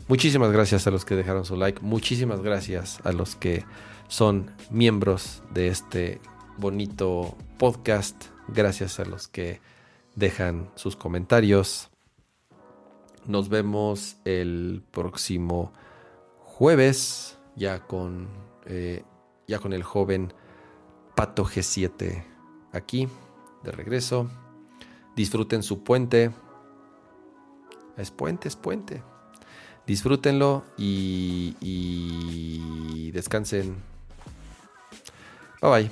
[SPEAKER 1] Muchísimas gracias a los que dejaron su like. Muchísimas gracias a los que son miembros de este bonito podcast. Gracias a los que dejan sus comentarios. Nos vemos el próximo jueves ya con, eh, ya con el joven Pato G7 aquí de regreso. Disfruten su puente. Es puente, es puente. Disfrútenlo y, y descansen. Bye bye.